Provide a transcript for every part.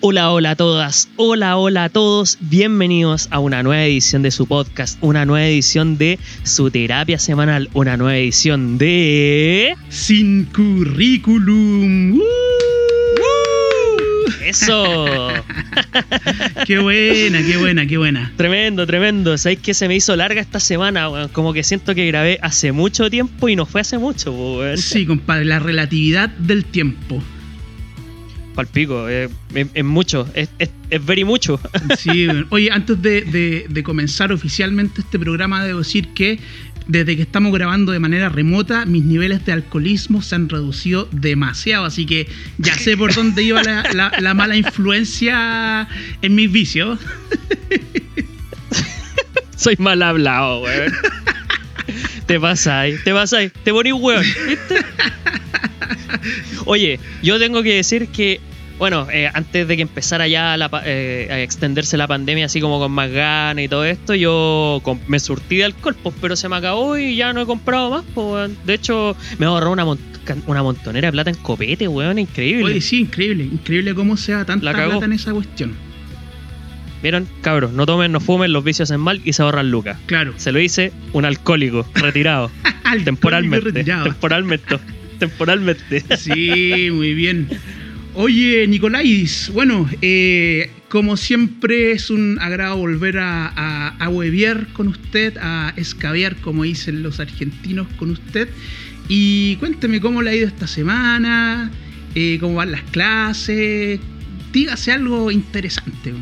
Hola, hola a todas, hola, hola a todos, bienvenidos a una nueva edición de su podcast, una nueva edición de su terapia semanal, una nueva edición de... Sin currículum. ¡Uh! Eso. Qué buena, qué buena, qué buena. Tremendo, tremendo. ¿Sabéis que se me hizo larga esta semana? weón? Como que siento que grabé hace mucho tiempo y no fue hace mucho, weón. Sí, compadre, la relatividad del tiempo. Palpico, eh, es, es mucho, es, es, very mucho. Sí, oye, antes de, de- de comenzar oficialmente este programa, debo decir que desde que estamos grabando de manera remota, mis niveles de alcoholismo se han reducido demasiado, así que ya sé por dónde iba la, la- la mala influencia en mis vicios. Soy mal hablado, weón. te pasáis, te pasáis, te ponís weón, ¿viste? Oye, yo tengo que decir que, bueno, eh, antes de que empezara ya la eh, a extenderse la pandemia así como con más ganas y todo esto, yo me surtí de alcohol, pues, pero se me acabó y ya no he comprado más, pues. De hecho, me ahorró una, una montonera de plata en copete, weón, increíble. Oye, sí, increíble, increíble cómo se da tanta plata en esa cuestión. Vieron, cabros, no tomen, no fumen, los vicios hacen mal y se ahorran lucas. Claro. Se lo hice un alcohólico, retirado. Temporalmente. retirado. Temporalmente. Temporalmente. Sí, muy bien. Oye, Nicolais, bueno, eh, como siempre es un agrado volver a, a, con usted, a escabear, como dicen los argentinos, con usted. Y cuénteme cómo le ha ido esta semana, eh, cómo van las clases. Dígase algo interesante.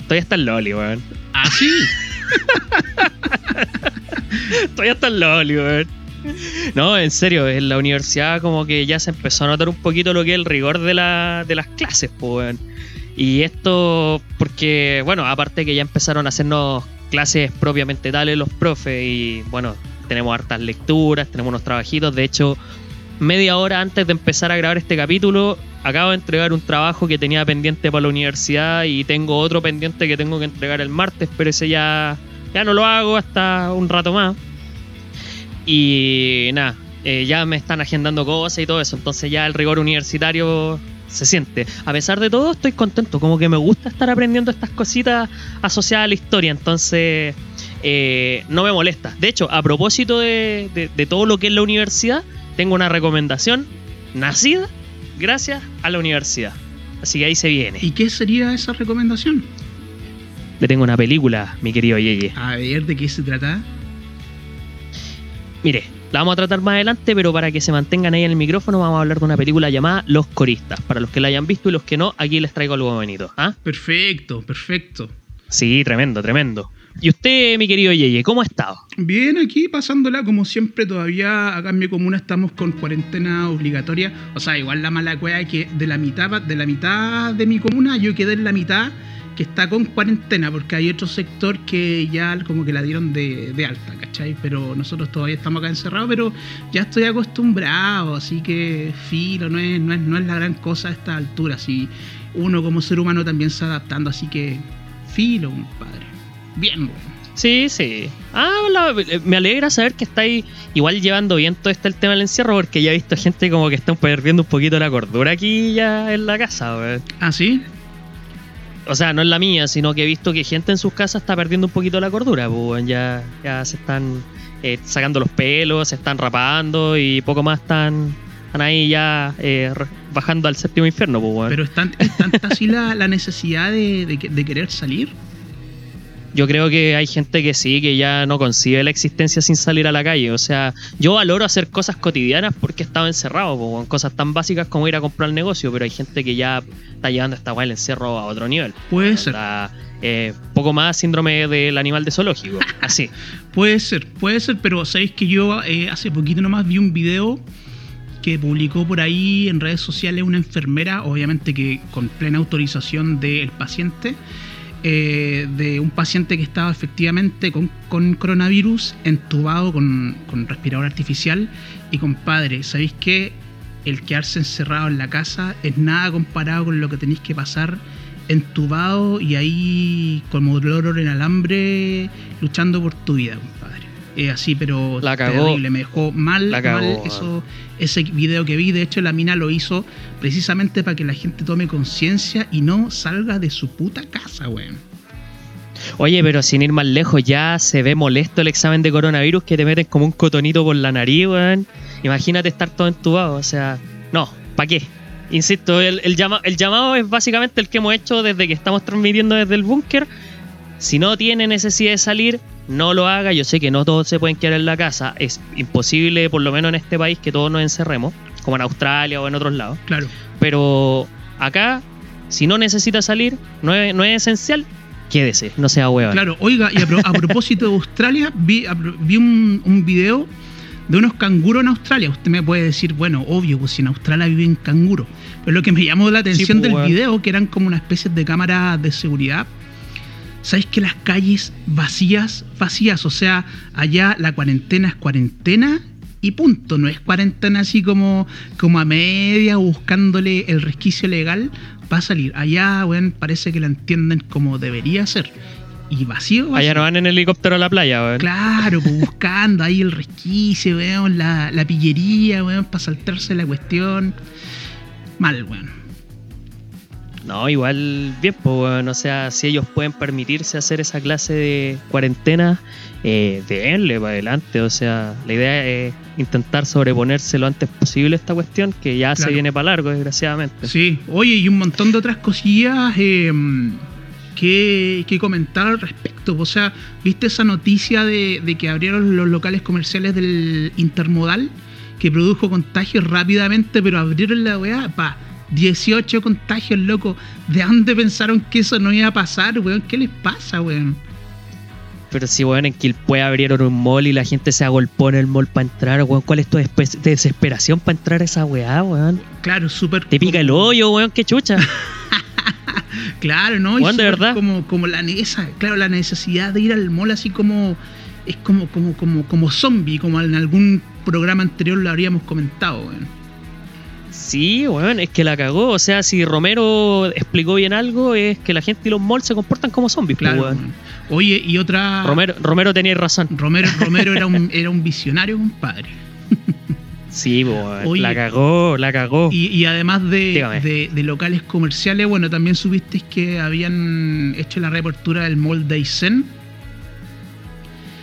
Estoy hasta el loli, weón. ¿Ah, sí? Estoy hasta el loli, weón. No, en serio, en la universidad como que ya se empezó a notar un poquito lo que es el rigor de, la, de las clases, pues. Y esto porque, bueno, aparte que ya empezaron a hacernos clases propiamente tales los profes y, bueno, tenemos hartas lecturas, tenemos unos trabajitos. De hecho, media hora antes de empezar a grabar este capítulo, acabo de entregar un trabajo que tenía pendiente para la universidad y tengo otro pendiente que tengo que entregar el martes, pero ese ya, ya no lo hago hasta un rato más. Y nada, eh, ya me están agendando cosas y todo eso, entonces ya el rigor universitario se siente. A pesar de todo, estoy contento, como que me gusta estar aprendiendo estas cositas asociadas a la historia, entonces eh, no me molesta. De hecho, a propósito de, de- de todo lo que es la universidad, tengo una recomendación nacida gracias a la universidad. Así que ahí se viene. ¿Y qué sería esa recomendación? Le tengo una película, mi querido Yeye. A ver, ¿de qué se trata? Mire, la vamos a tratar más adelante, pero para que se mantengan ahí en el micrófono, vamos a hablar de una película llamada Los Coristas. Para los que la hayan visto y los que no, aquí les traigo algo bonito. ¿Ah? Perfecto, perfecto. Sí, tremendo, tremendo. Y usted, mi querido Yeye, ¿cómo ha estado? Bien, aquí pasándola como siempre, todavía acá en mi comuna estamos con cuarentena obligatoria. O sea, igual la mala cueva es que de la mitad de la mitad de mi comuna yo quedé en la mitad que está con cuarentena, porque hay otro sector que ya como que la dieron de, de alta, ¿cachai? Pero nosotros todavía estamos acá encerrados, pero ya estoy acostumbrado, así que filo, no es, no es, no es la gran cosa a esta altura. Si uno como ser humano también se adaptando, así que filo, compadre. Bien, bueno. Sí, sí. Ah, la- me alegra saber que estáis igual llevando bien todo este el tema del encierro, porque ya he visto gente como que están perdiendo un poquito la cordura aquí ya en la casa. ¿Ah, sí? O sea, no es la mía, sino que he visto que gente en sus casas está perdiendo un poquito la cordura, pues, ya, ya se están eh, sacando los pelos, se están rapando y poco más están, están ahí ya eh, bajando al séptimo infierno, pues. Pero es, tan- es tanta así la, necesidad de querer salir. Yo creo que hay gente que sí, que ya no concibe la existencia sin salir a la calle. O sea, yo valoro hacer cosas cotidianas porque estaba encerrado, po, con cosas tan básicas como ir a comprar el negocio, pero hay gente que ya está llevando esta el encierro a otro nivel. Puede ser, Onda, eh, poco más síndrome del animal de zoológico. Así. puede ser, puede ser, pero sabéis que yo eh, hace poquito nomás vi un video que publicó por ahí en redes sociales una enfermera, obviamente que con plena autorización del paciente, eh, de un paciente que estaba efectivamente con, con coronavirus, entubado con, con respirador artificial. Y compadre, ¿sabéis que el quedarse encerrado en la casa es nada comparado con lo que tenéis que pasar entubado y ahí como dolor en alambre luchando por tu vida? Eh, así, pero La cagó. terrible. Me dejó mal, La cagó, mal eso, ese video que vi. De hecho, la mina lo hizo precisamente para que la gente tome conciencia y no salga de su puta casa, weón. Oye, pero sin ir más lejos, ya se ve molesto el examen de coronavirus que te meten como un cotonito por la nariz, weón. Imagínate estar todo entubado, o sea, no, ¿para qué? Insisto, el, el llama- el llamado es básicamente el que hemos hecho desde que estamos transmitiendo desde el búnker. Si no tiene necesidad de salir, no lo haga. Yo sé que no todos se pueden quedar en la casa. Es imposible, por lo menos en este país, que todos nos encerremos, como en Australia o en otros lados. Claro. Pero acá, si no necesita salir, no es, no es esencial, quédese, no sea hueva. Claro, oiga, y a, pro- a propósito de Australia, vi, a vi un, un video de unos canguros en Australia. Usted me puede decir, bueno, obvio, pues si en Australia viven canguros. Pero lo que me llamó la atención pues, del video, que eran como una especie de cámaras de seguridad, ¿sabéis que las calles vacías, vacías? O sea, allá la cuarentena es cuarentena y punto. No es cuarentena así como, como a media buscándole el resquicio legal para salir. Allá, weón, parece que la entienden como debería ser. Y vacío, vacío. Allá no van en helicóptero a la playa, weón. Claro, pues buscando ahí el resquicio, weón, la, la pillería, weón, para saltarse la cuestión. Mal, weón. No, igual bien, pues, weón. O sea, si ellos pueden permitirse hacer esa clase de cuarentena, eh, denle para adelante. O sea, la idea es intentar sobreponerse lo antes posible a esta cuestión, que ya se viene para largo, desgraciadamente. Sí, oye, y un montón de otras cosillas eh, que, que comentar al respecto. O sea, ¿viste esa noticia de, de que abrieron los locales comerciales del Intermodal? Que produjo contagios rápidamente, pero abrieron la weá, pa, 18 contagios, loco. ¿De dónde pensaron que eso no iba a pasar, weón? ¿Qué les pasa, weón? Pero si, weón, en Quilpue abrieron un mall y la gente se agolpó en el mall para entrar, weón, ¿cuál es tu desesperación para entrar a esa weá, weón? Claro, súper. Te pica el hoyo, weón, qué chucha. Claro, ¿no? Y Juan, de verdad. Como, como la, esa, claro, la necesidad de ir al mall así como. Es como, como, como, como zombie, como en algún programa anterior lo habríamos comentado, weón. Sí, weón, es que la cagó. O sea, si Romero explicó bien algo, es que la gente y los malls se comportan como zombies, pues, Claro, weón. Oye, y otra. Romero, Romero tenía razón. Romero, Romero era, un, era un visionario, compadre. Sí, weón, Oye. la cagó, la cagó. Y, y además de- de locales comerciales, bueno, también supiste que habían hecho la reapertura del mall de Aysén.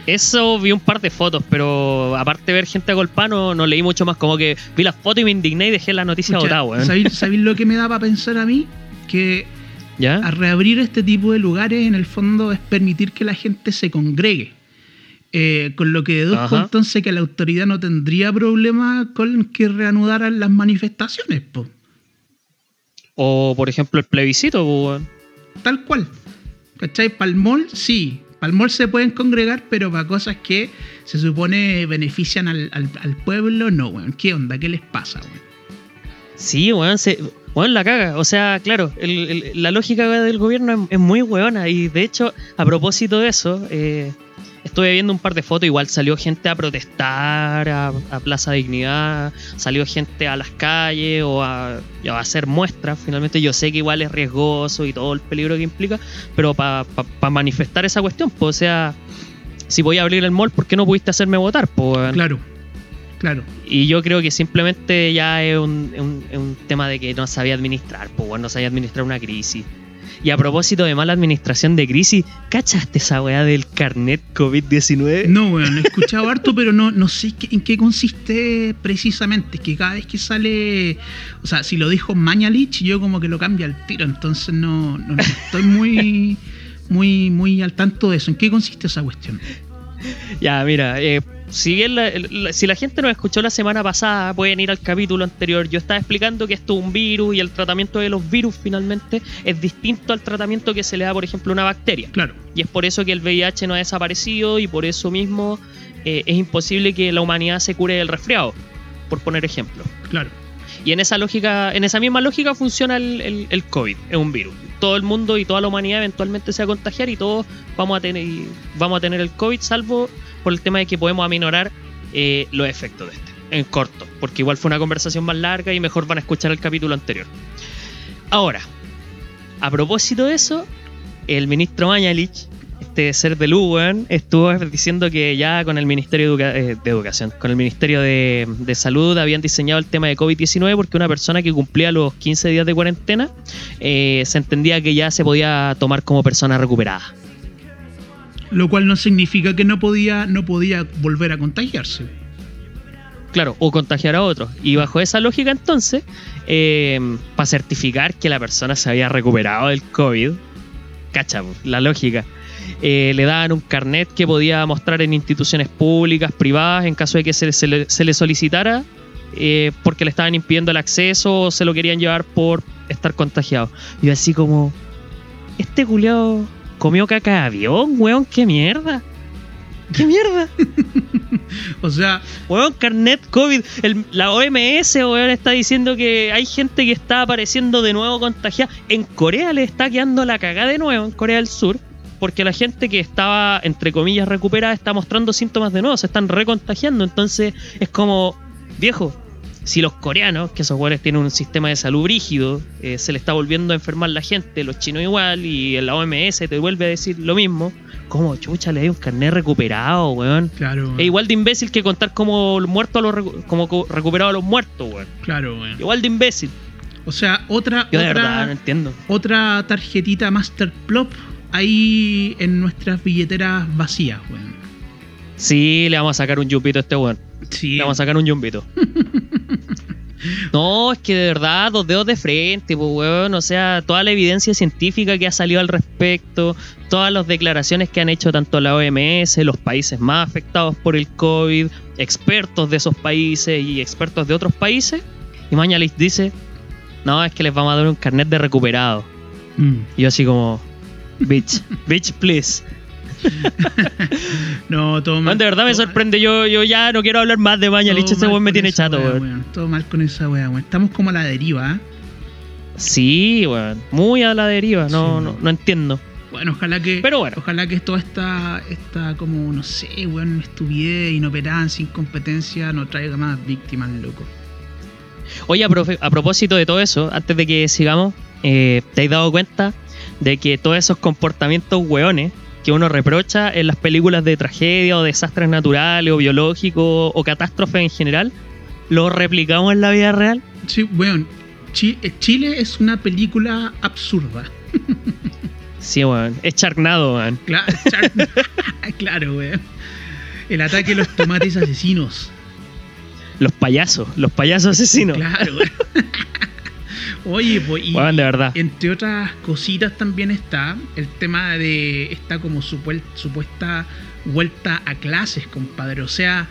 Eso vi un par de fotos, pero aparte de ver gente agolpada, no, no leí mucho más. Como que vi las fotos y me indigné y dejé la noticia Pucha, botada, weón. ¿sabéis, sabéis lo que me da para pensar a mí? Que ¿Ya? a reabrir este tipo de lugares, en el fondo, es permitir que la gente se congregue. Eh, con lo que deduzco Ajá. entonces que la autoridad no tendría problema con que reanudaran las manifestaciones, po. O, por ejemplo, el plebiscito, tal cual. ¿Cachai? Mall, sí. Mall se pueden congregar, pero para cosas que se supone benefician al, al- pueblo, no, weón. ¿Qué onda? ¿Qué les pasa, weón? Sí, weón, se, weón, la caga. O sea, claro, la lógica del gobierno es, es muy weona. Y de hecho, a propósito de eso, eh, estuve viendo un par de fotos. Igual salió gente a protestar a, a Plaza Dignidad, salió gente a las calles o a, hacer muestras. Finalmente, yo sé que igual es riesgoso y todo el peligro que implica, pero para manifestar esa cuestión, pues, o sea, si voy a abrir el mall, ¿por qué no pudiste hacerme votar? Pues? Claro, claro. Y yo creo que simplemente ya es un, un- un tema de que no sabía administrar, pues bueno, no sabía administrar una crisis. Y a propósito de mala administración de crisis, ¿cachaste esa weá del carnet COVID-19? No, weón, he escuchado harto, pero no, no sé en qué consiste precisamente. Es que cada vez que sale. O sea, si lo dijo Mañalich, yo como que lo cambio al tiro. Entonces no, no- no estoy muy, muy, muy al tanto de eso. ¿En qué consiste esa cuestión? Ya, mira, eh, si, bien la, la- si la gente nos escuchó la semana pasada, pueden ir al capítulo anterior. Yo estaba explicando que esto es un virus y el tratamiento de los virus finalmente es distinto al tratamiento que se le da, por ejemplo, a una bacteria. Claro, Y es por eso que el VIH no ha desaparecido y por eso mismo eh, es imposible que la humanidad se cure del resfriado, por poner ejemplo. claro. Y en esa lógica, en esa misma lógica funciona el, el- el COVID, es un virus. Todo el mundo y toda la humanidad eventualmente se va a contagiar y todos vamos a tener, vamos a tener el COVID, salvo por el tema de que podemos aminorar eh, los efectos de este, en corto, porque igual fue una conversación más larga y mejor van a escuchar el capítulo anterior. Ahora, a propósito de eso, el ministro Mañalich este ser de weón, estuvo diciendo que ya con el Ministerio de, Educa- eh, de Educación, con el Ministerio de, de Salud habían diseñado el tema de COVID-19 porque una persona que cumplía los 15 días de cuarentena eh, se entendía que ya se podía tomar como persona recuperada. Lo cual no significa que no podía, no podía volver a contagiarse. Claro, o contagiar a otros. Y bajo esa lógica entonces, para certificar que la persona se había recuperado del COVID, cacha, la lógica, eh, le daban un carnet que podía mostrar en instituciones públicas, privadas, en caso de que se, se le, se le solicitara, eh, porque le estaban impidiendo el acceso o se lo querían llevar por estar contagiado. Y yo así como, este culiao comió caca de avión, weón, qué mierda. ¿Qué mierda? O sea, Weón, carnet COVID. El- la OMS, weón, está diciendo que hay gente que está apareciendo de nuevo contagiada. En Corea le está quedando la cagada de nuevo, en Corea del Sur. Porque la gente que estaba, entre comillas, recuperada está mostrando síntomas de nuevo, se están recontagiando. Entonces es como, viejo, si los coreanos, que esos weones tienen un sistema de salud rígido, eh, se le está volviendo a enfermar la gente, los chinos igual, y la OMS te vuelve a decir lo mismo, ¿cómo chucha le hay un carnet recuperado, weón? claro. Es igual de imbécil que contar como muerto a los recu- como co- recuperado a los muertos, weón. Claro, weón. Igual de imbécil. O sea, otra, Yo de otra, verdad no entiendo. otra tarjetita Master Plop ahí en nuestras billeteras vacías, weón. Sí, le vamos a sacar un yumpito a este weón. Sí. Le vamos a sacar un yumpito. No, es que de verdad, dos dedos de frente, pues, weón. O sea, toda la evidencia científica que ha salido al respecto, todas las declaraciones que han hecho tanto la OMS, los países más afectados por el COVID, expertos de esos países y expertos de otros países. Y Mañalich dice: No, es que les vamos a dar un carnet de recuperado. Mm. Y yo así como, bitch, bitch, please. No, todo mal. Man, de verdad me sorprende. Yo, yo ya no quiero hablar más de Mañalich. Ese weón me tiene chato, wea, weón. Todo mal con esa wea, weón. Estamos como a la deriva, ¿eh? Sí, weón. Muy a la deriva. No, Sí. no, no entiendo. Bueno, ojalá que. Pero bueno. Ojalá que toda esta, esta como, no sé, weón, estupidez, inoperancia, incompetencia, no traiga más víctimas, loco. Oye, a, profe- a propósito de todo eso, antes de que sigamos, eh, ¿te has dado cuenta de que todos esos comportamientos weones que uno reprocha en las películas de tragedia o desastres naturales o biológicos o catástrofes en general, los replicamos en la vida real? Sí, weón. Eh, Chile es una película absurda. Sí, weón. Es charnado, weón. Claro, claro, weón. El ataque de los tomates asesinos. Los payasos, los payasos asesinos. Claro, weón. Oye, pues, y Weón, de verdad. entre otras cositas también está el tema de esta como supuesta vuelta a clases, compadre. O sea,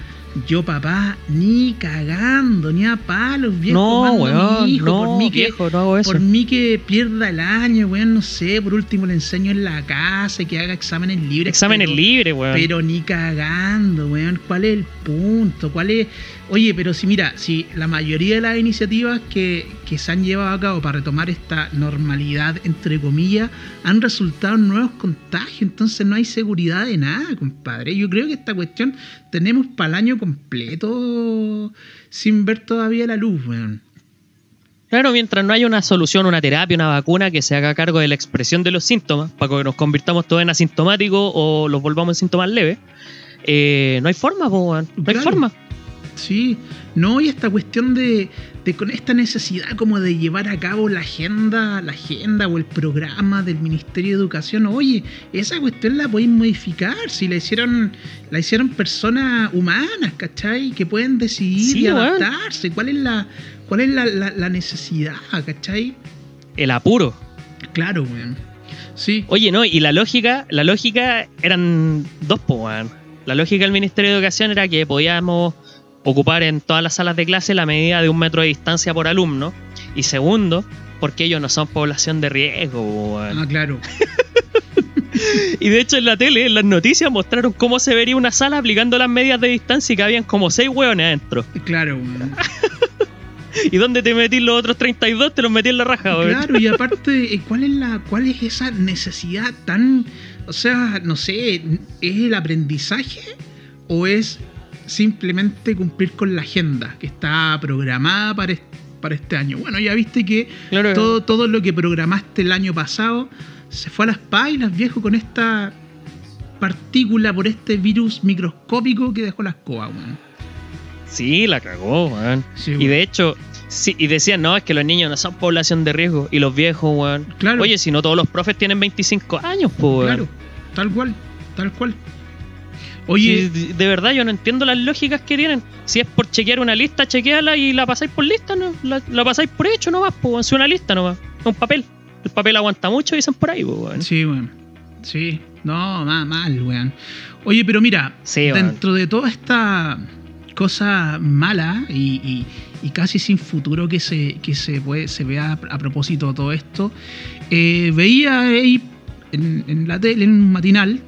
yo papá, ni cagando, ni a palos, viejo. No, weón, hijo, no, por mí que, viejo, no hago eso. por mí que pierda el año, weón, no sé, por último le enseño en la casa y que haga exámenes libres. Exámenes libres, weón. pero ni cagando, weón. ¿Cuál es el punto? ¿Cuál es? Oye, pero si mira, si la mayoría de las iniciativas que, que se han llevado a cabo para retomar esta normalidad, entre comillas, han resultado en nuevos contagios, entonces no hay seguridad de nada, compadre. Yo creo que esta cuestión tenemos para el año completo sin ver todavía la luz, weón. Claro, mientras no haya una solución, una terapia, una vacuna que se haga cargo de la expresión de los síntomas, para que nos convirtamos todos en asintomáticos o los volvamos en síntomas leves, eh, no hay forma, po. No hay Claro. forma. Sí, no, y esta cuestión de, de con esta necesidad como de llevar a cabo la agenda, la agenda o el programa del Ministerio de Educación, oye, esa cuestión la podéis modificar, si la hicieron, la hicieron personas humanas, ¿cachai? Que pueden decidir Sí, y adaptarse. ¿Cuál es la, cuál es la, la- la necesidad, ¿cachai? El apuro. Claro, weón. Sí, Oye, no, y la lógica, la lógica eran dos, po, weón. La lógica del Ministerio de Educación era que podíamos ocupar en todas las salas de clase la medida de un metro de distancia por alumno. Y segundo, porque ellos no son población de riesgo, weón. ah, claro. Y de hecho en la tele, en las noticias, mostraron cómo se vería una sala aplicando las medidas de distancia y que habían como seis hueones adentro. Claro, weón. ¿Y dónde te metís los otros 32? Te los metí en la raja, weón. Claro, y aparte, ¿cuál es la, cuál es esa necesidad tan, o sea, no sé, ¿es el aprendizaje o es simplemente cumplir con la agenda que está programada para, est- para este año? Bueno, ya viste que Claro. todo, todo lo que programaste el año pasado se fue a las pailas, viejo, con esta partícula por este virus microscópico que dejó la escoba, weón. Sí, la cagó, weón. Sí, Y de hecho, sí, y decían, no, es que los niños no son población de riesgo. Y los viejos, weón. Claro. Oye, si no todos los profes tienen 25 años, pues, weón. Claro, tal cual, tal cual. Oye, de verdad, yo no entiendo las lógicas que tienen. Si es por chequear una lista, chequeala y la pasáis por lista, ¿no? La, la pasáis por hecho nomás, pues, si una lista nomás. Un papel. El papel aguanta mucho, dicen por ahí, pues, weón. sí, weón. Sí, no, mal, mal, weón. Oye, pero mira, Sí, dentro de toda esta cosa mala y, y- y casi sin futuro que se, que se, puede, se vea a propósito de todo esto, eh, veía ahí en, en la tele, en un matinal,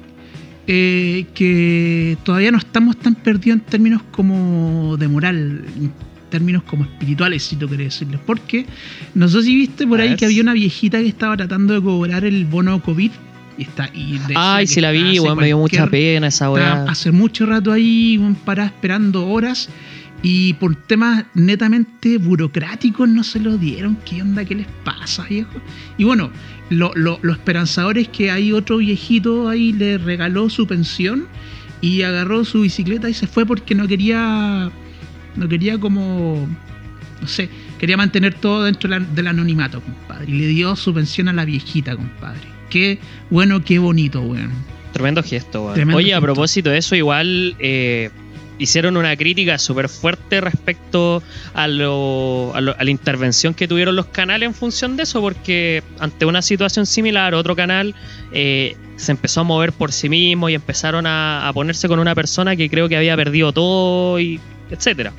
eh, que todavía no estamos tan perdidos en términos como de moral, en términos como espirituales, si tú querés decirles. Porque no sé si viste por A ahí ver. que había una viejita que estaba tratando de cobrar el bono COVID. Y está, y Ay, sí la vi, weón, me dio mucha pena esa weá. hace mucho rato ahí, weón, parada esperando horas. Y por temas netamente burocráticos no se lo dieron. ¿Qué onda? ¿Qué les pasa, viejo? Y bueno, lo, lo, lo esperanzador es que hay otro viejito ahí le regaló su pensión y agarró su bicicleta y se fue porque no quería. No quería como. No sé, quería mantener todo dentro del anonimato, compadre. Y le dio su pensión a la viejita, compadre. Qué bueno, qué bonito, weón. Tremendo gesto, weón. Tremendo Oye, a propósito de eso, igual eh, hicieron una crítica súper fuerte respecto a, lo- a, la intervención que tuvieron los canales en función de eso, porque ante una situación similar, otro canal eh, se empezó a mover por sí mismo y empezaron a, a ponerse con una persona que creo que había perdido todo, y etcétera.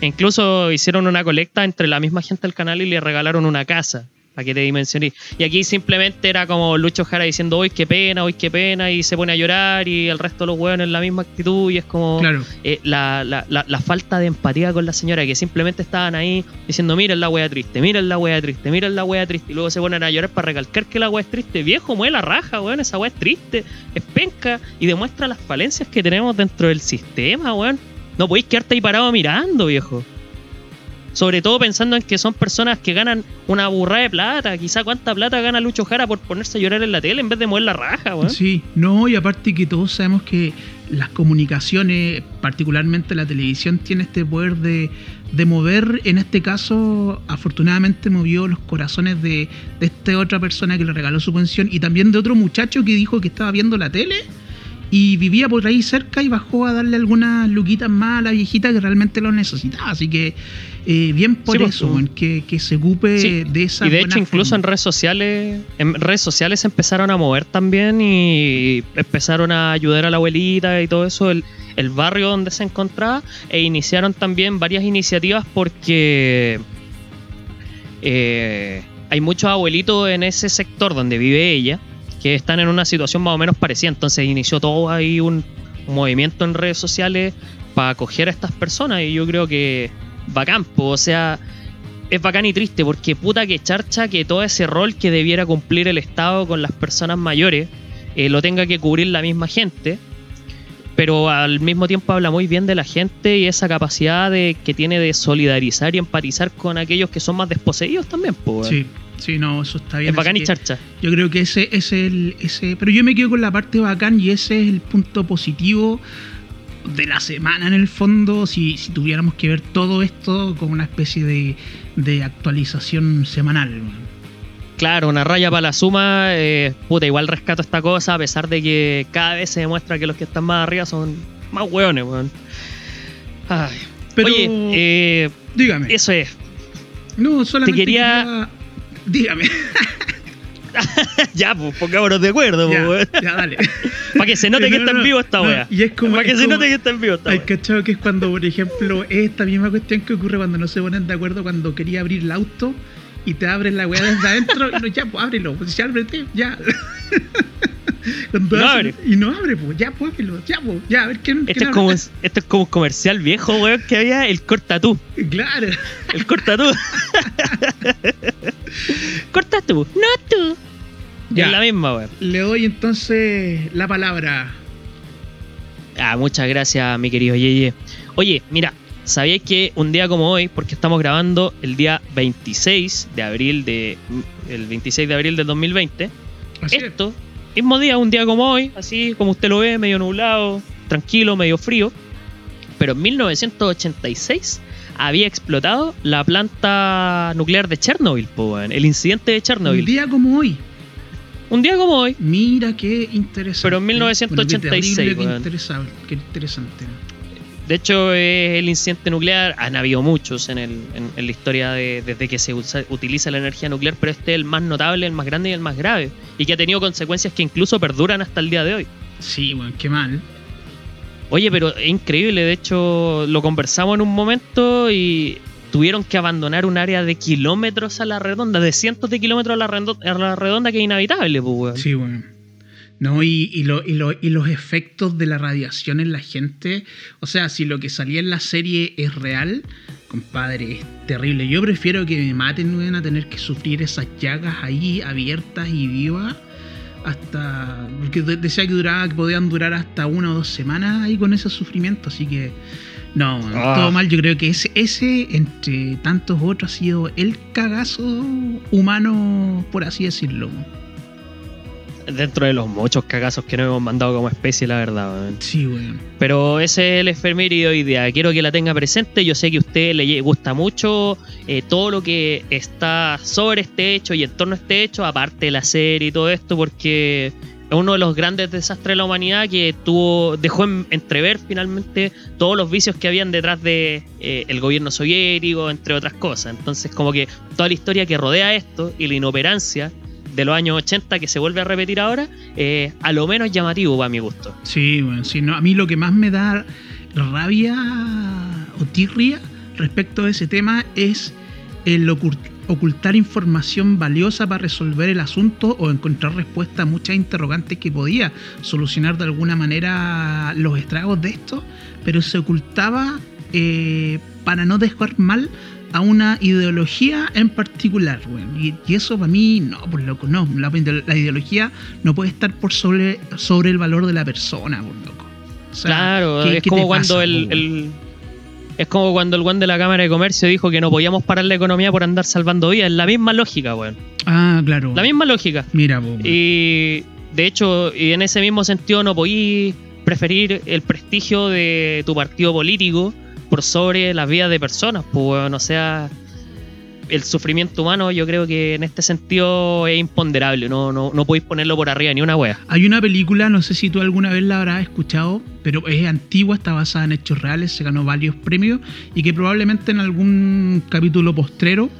E incluso hicieron una colecta entre la misma gente del canal y le regalaron una casa. Para que te dimensioné. Y aquí simplemente era como Lucho Jara diciendo, hoy qué pena, hoy qué pena, y se pone a llorar, y el resto de los hueones en la misma actitud, y es como Claro. eh, la, la- la- la falta de empatía con la señora, que simplemente estaban ahí diciendo, miren la wea triste, miren la wea triste, miren la wea triste, y luego se ponen a llorar para recalcar que la wea es triste. Viejo, mueve la raja, weón, esa wea es triste, es penca, y demuestra las falencias que tenemos dentro del sistema, weón. No podéis quedarte ahí parado mirando, viejo. Sobre todo pensando en que son personas que ganan una burrada de plata. Quizá cuánta plata gana Lucho Jara por ponerse a llorar en la tele en vez de mover la raja, weón. Sí, no, y aparte que todos sabemos que las comunicaciones, particularmente la televisión, tiene este poder de, de mover, en este caso, afortunadamente movió los corazones de, de esta otra persona que le regaló su pensión y también de otro muchacho que dijo que estaba viendo la tele y vivía por ahí cerca y bajó a darle algunas luquitas más a la viejita que realmente lo necesitaba. Así que eh, bien por Sí, pues, eso, weón, que, que se ocupe Sí, de esa Y de hecho, incluso en redes sociales, en redes sociales se empezaron a mover también y empezaron a ayudar a la abuelita y todo eso, el, el barrio donde se encontraba, e iniciaron también varias iniciativas porque eh, hay muchos abuelitos en ese sector donde vive ella que están en una situación más o menos parecida. Entonces inició todo ahí un movimiento en redes sociales para acoger a estas personas y yo creo que bacán, o sea, es bacán y triste porque puta que charcha que todo ese rol que debiera cumplir el Estado con las personas mayores eh, lo tenga que cubrir la misma gente. Pero al mismo tiempo habla muy bien de la gente y esa capacidad de, que tiene de solidarizar y empatizar con aquellos que son más desposeídos también. Sí, sí, no, eso está bien. es bacán y charcha. Yo creo que ese es el. Ese, pero yo me quedo con la parte bacán y ese es el punto positivo de la semana en el fondo. Si, si tuviéramos que ver todo esto como una especie de, de actualización semanal. Claro, una raya para la suma, eh, puta, igual rescato esta cosa, a pesar de que cada vez se demuestra que los que están más arriba son más hueones, weón. Ay. Pero, Oye, eh, dígame. eso es. no, solamente quería- quería- Dígame. ya, pues pongámonos de acuerdo, ya, weón. ya, dale. Para que se note que No, está en vivo esta no, wea. Y es como. Para que se como- note que está en vivo esta Hay wea. cachado que es cuando, por ejemplo, esta misma cuestión que ocurre cuando no se ponen de acuerdo cuando quería abrir el auto y te abren la weá desde adentro y no, ya, pues ábrelo, pues ya ábrete, ya. No abre. Y no abre, pues ya, pues ábrelo, ya, pues, ya, a ver quién. Esto quién es, como, esto es como un comercial viejo, weón, que había, el corta tú. Claro. El corta tú. corta tú, no tú. Ya. Es la misma, weón. Le doy entonces la palabra. Ah, muchas gracias, mi querido Yeye. Oye, mira, ¿sabíais que un día como hoy, porque estamos grabando el día 26 de abril de el 26 de abril del 2020, Así es. esto mismo día, un día como hoy, así como usted lo ve, medio nublado, tranquilo, medio frío. Pero en 1986 había explotado la planta nuclear de Chernobyl, po, el incidente de Un Chernobyl. día como hoy. Un día como hoy. Mira qué interesante. Pero en 1986, Bueno, qué terrible, qué, weón. interesante, qué interesante. De hecho, es el incidente nuclear. Han habido muchos en, el, en, en la historia de- desde que se usa- utiliza la energía nuclear, pero este es el más notable, el más grande y el más grave. Y que ha tenido consecuencias que incluso perduran hasta el día de hoy. Sí, bueno, qué mal. Oye, pero es increíble. De hecho, lo conversamos en un momento y tuvieron que abandonar un área de kilómetros a la redonda, de cientos de kilómetros a la, rendo- a la redonda que es inhabitable, pues, weón. Sí, bueno. No, y, y, lo- y lo- y los efectos de la radiación en la gente. O sea, si lo que salía en la serie es real, compadre, es terrible. Yo prefiero que me maten, weón, a tener que sufrir esas llagas ahí abiertas y vivas. Hasta. Porque de- decía que duraba, que podían durar hasta una o dos semanas ahí con ese sufrimiento. Así que. No, Ah. todo mal. Yo creo que ese, ese, entre tantos otros, ha sido el cagazo humano, por así decirlo. Dentro de los muchos cagazos que nos hemos mandado como especie, la verdad. Sí, weón. Pero ese es el efeméride hoy día. Quiero que la tenga presente. Yo sé que a usted le gusta mucho eh, todo lo que está sobre este hecho y en torno a este hecho, aparte de la serie y todo esto, porque uno de los grandes desastres de la humanidad que tuvo, dejó en- entrever finalmente todos los vicios que habían detrás de eh, gobierno soviético, entre otras cosas. Entonces, como que toda la historia que rodea esto y la inoperancia de los años 80 que se vuelve a repetir ahora, eh, a lo menos llamativo para mi gusto. Sí, bueno, sí, no, a mí lo que más me da rabia o tirria respecto a ese tema es el ocultar información valiosa para resolver el asunto o encontrar respuesta a muchas interrogantes que podía solucionar de alguna manera los estragos de esto, pero se ocultaba eh, para no dejar mal a una ideología en particular, weón. Y, y eso para mí, no, por loco, no. La, la ideología no puede estar por sobre, sobre el valor de la persona, por loco. O sea, Claro, ¿qué- es como cuando pasa, el, po, el- es como cuando el guan de la Cámara de Comercio dijo que no podíamos parar la economía por andar salvando vidas. Es la misma lógica, weón. Ah, claro. La misma lógica. Mira, weón. Y de hecho, y en ese mismo sentido no podí preferir el prestigio de tu partido político por sobre las vidas de personas, pues weón. O sea, el sufrimiento humano yo creo que en este sentido es imponderable. No, no, no podéis ponerlo por arriba ni una wea. Hay una película, no sé si tú alguna vez la habrás escuchado, pero es antigua, está basada en hechos reales, se ganó varios premios y que probablemente en algún capítulo postrero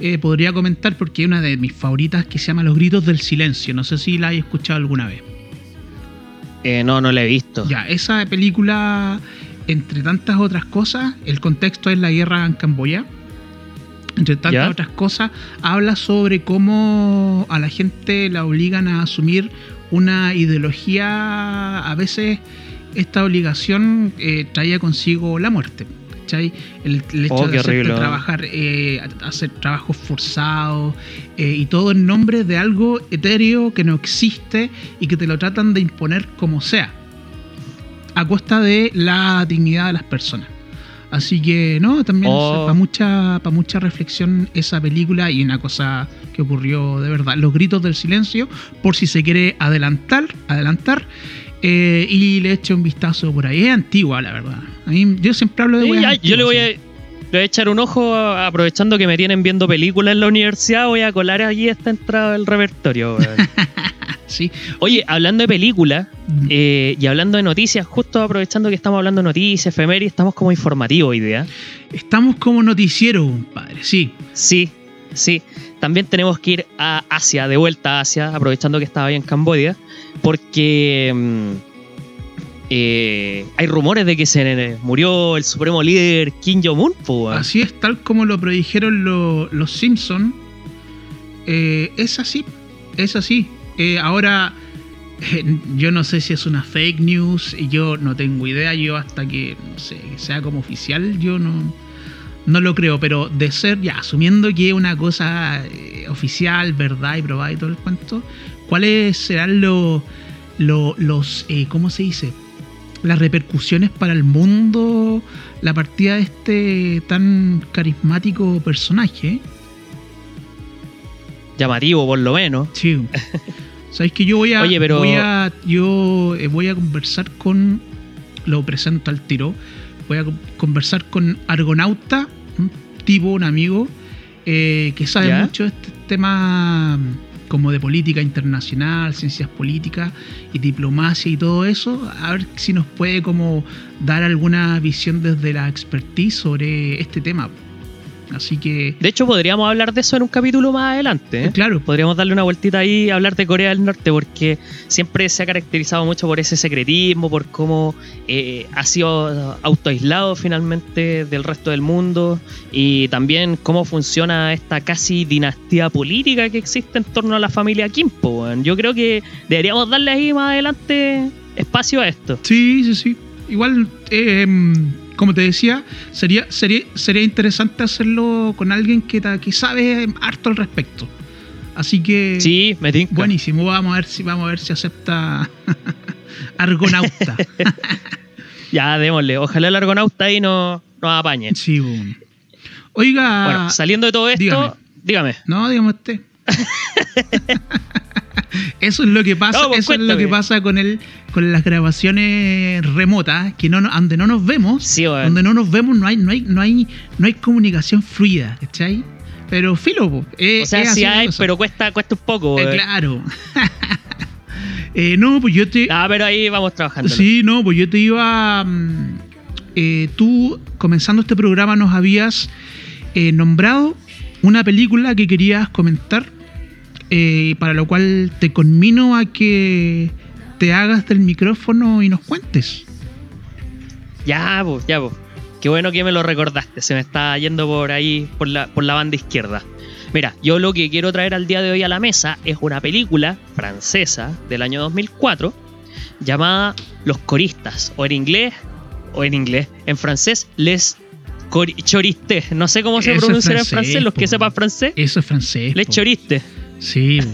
eh, podría comentar porque hay una de mis favoritas que se llama Los Gritos del Silencio. No sé si la hay escuchado alguna vez. Eh, no, no lo he visto. Ya, esa película, entre tantas otras cosas, el contexto es la guerra en Camboya. Entre tantas ¿Ya? otras cosas, habla sobre cómo a la gente la obligan a asumir una ideología. A veces esta obligación eh, traía consigo la muerte. ¿cachai? El, el hecho Oh, de hacerte trabajar, eh, hacer trabajos forzados eh, y todo en nombre de algo etéreo que no existe y que te lo tratan de imponer como sea, a costa de la dignidad de las personas. Así que, no, también Oh. para mucha, pa mucha reflexión esa película y una cosa que ocurrió de verdad. Los gritos del silencio, por si se quiere adelantar, adelantar. eh, y le eche un vistazo por ahí. Es antigua, la verdad. A mí, yo siempre hablo de Sí, ya, yo le voy a, le voy a echar un ojo a- aprovechando que me tienen viendo películas en la universidad. Voy a colar allí esta entrada del repertorio. Sí. Oye, hablando de películas Mm. eh, y hablando de noticias, justo aprovechando que estamos hablando de noticias, efemérides, estamos como informativos hoy día. Estamos como noticiero, compadre. Sí. Sí, sí. También tenemos que ir a Asia, de vuelta a Asia, aprovechando que estaba ahí en Camboya, porque mm, eh, hay rumores de que se murió el supremo líder Kim Jong-un. Así es, tal como lo predijeron lo- los Simpsons. es así. Es así. Eh, ahora, eh, yo no sé si es una fake news. Yo no tengo idea. Yo hasta que, no sé, que sea como oficial, yo no, no lo creo. Pero de ser, ya, asumiendo que es una cosa eh, oficial, verdad y probada y todo el cuento, ¿cuáles serán lo- lo- los, eh, ¿cómo se dice? Las repercusiones para el mundo, la partida de este tan carismático personaje. Llamativo, por lo menos. Sí. Sabéis que yo voy a, Oye, pero- voy a yo eh, voy a conversar con lo presento al tiro. Voy a co- conversar con Argonauta, un tipo, un amigo eh, que sabe ¿Ya? mucho de este tema mm, como de política internacional, ciencias políticas y diplomacia y todo eso. A ver si nos puede como dar alguna visión desde la expertise sobre este tema. Así que De hecho, podríamos hablar de eso en un capítulo más adelante. ¿eh? claro, Podríamos darle una vueltita ahí y hablar de Corea del Norte, porque siempre se ha caracterizado mucho por ese secretismo, por cómo eh, ha sido autoaislado finalmente del resto del mundo y también cómo funciona esta casi dinastía política que existe en torno a la familia Kim. po, weón. Yo creo que deberíamos darle ahí más adelante espacio a esto. Sí, sí, sí. Igual, eh, como te decía, sería, sería, sería interesante hacerlo con alguien que, que sabe harto al respecto. Así que, Sí, me tinca. buenísimo. Vamos a ver si, vamos a ver si acepta Argonauta. Ya, démosle. Ojalá el argonauta ahí no nos apañe. sí, boom. Oiga, Bueno, saliendo de todo esto, dígame. dígame. no, digamos usted. Eso es lo que pasa, No, pues eso es lo que pasa con el, con las grabaciones remotas, que no, donde no nos vemos, Sí, donde no nos vemos no hay, no hay, no hay, no hay comunicación fluida, ¿cachai? Pero filo, eh, O sea, sí hay, pero cuesta, cuesta un poco. Eh, claro. Eh, no, pues yo te. Ah, pero ahí vamos trabajando. Sí, no, pues yo te iba. mm, eh, tú, comenzando este programa, nos habías eh, nombrado una película que querías comentar, eh, para lo cual te conmino a que te hagas del micrófono y nos cuentes. Ya, pues, ya, pues. Qué bueno que me lo recordaste. Se me está yendo por ahí, por la, por la banda izquierda. Mira, yo lo que quiero traer al día de hoy a la mesa es una película francesa del año 2004 llamada Los Coristas, o en inglés, o en inglés, en francés, Les Choristes. No sé cómo se pronunciará en francés, los que sepan francés. Eso es francés. Les. Choristes. Sí.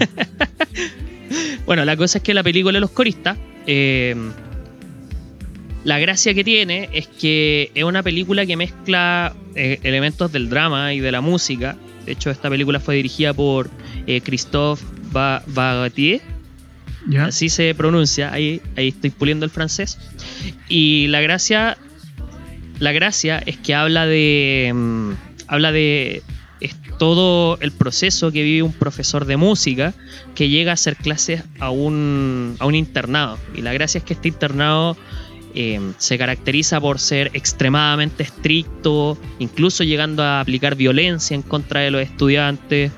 Bueno, la cosa es que la película de los coristas, eh, la gracia que tiene es que es una película que mezcla eh, elementos del drama y de la música. De hecho, esta película fue dirigida por eh, Christophe Ba- Bagatier, así se pronuncia, ahí, ahí estoy puliendo el francés. Y la gracia, la gracia es que habla de, mm, habla de es todo el proceso que vive un profesor de música que llega a hacer clases a un, a un internado. Y la gracia es que este internado eh, se caracteriza por ser extremadamente estricto, incluso llegando a aplicar violencia en contra de los estudiantes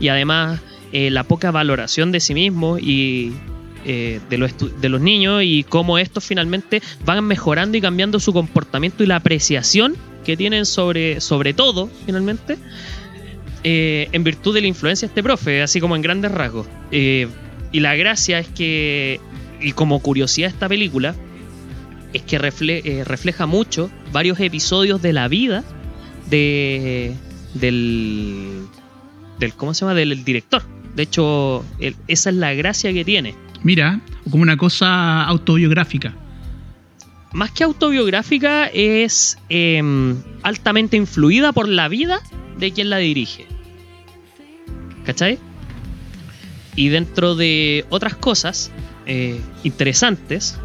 y además eh, la poca valoración de sí mismo y eh, de, los de los niños y cómo estos finalmente van mejorando y cambiando su comportamiento y la apreciación que tienen sobre, sobre todo, finalmente, eh, en virtud de la influencia de este profe, así como en grandes rasgos. Eh, y la gracia es que, y como curiosidad de esta película, es que refle- eh, refleja mucho varios episodios de la vida de, del, del, ¿cómo se llama? Del director. De hecho, el- esa es la gracia que tiene. Mira, como una cosa autobiográfica. Más que autobiográfica, es eh, altamente influida por la vida de quien la dirige. ¿Cachai? Y dentro de otras cosas eh, interesantes,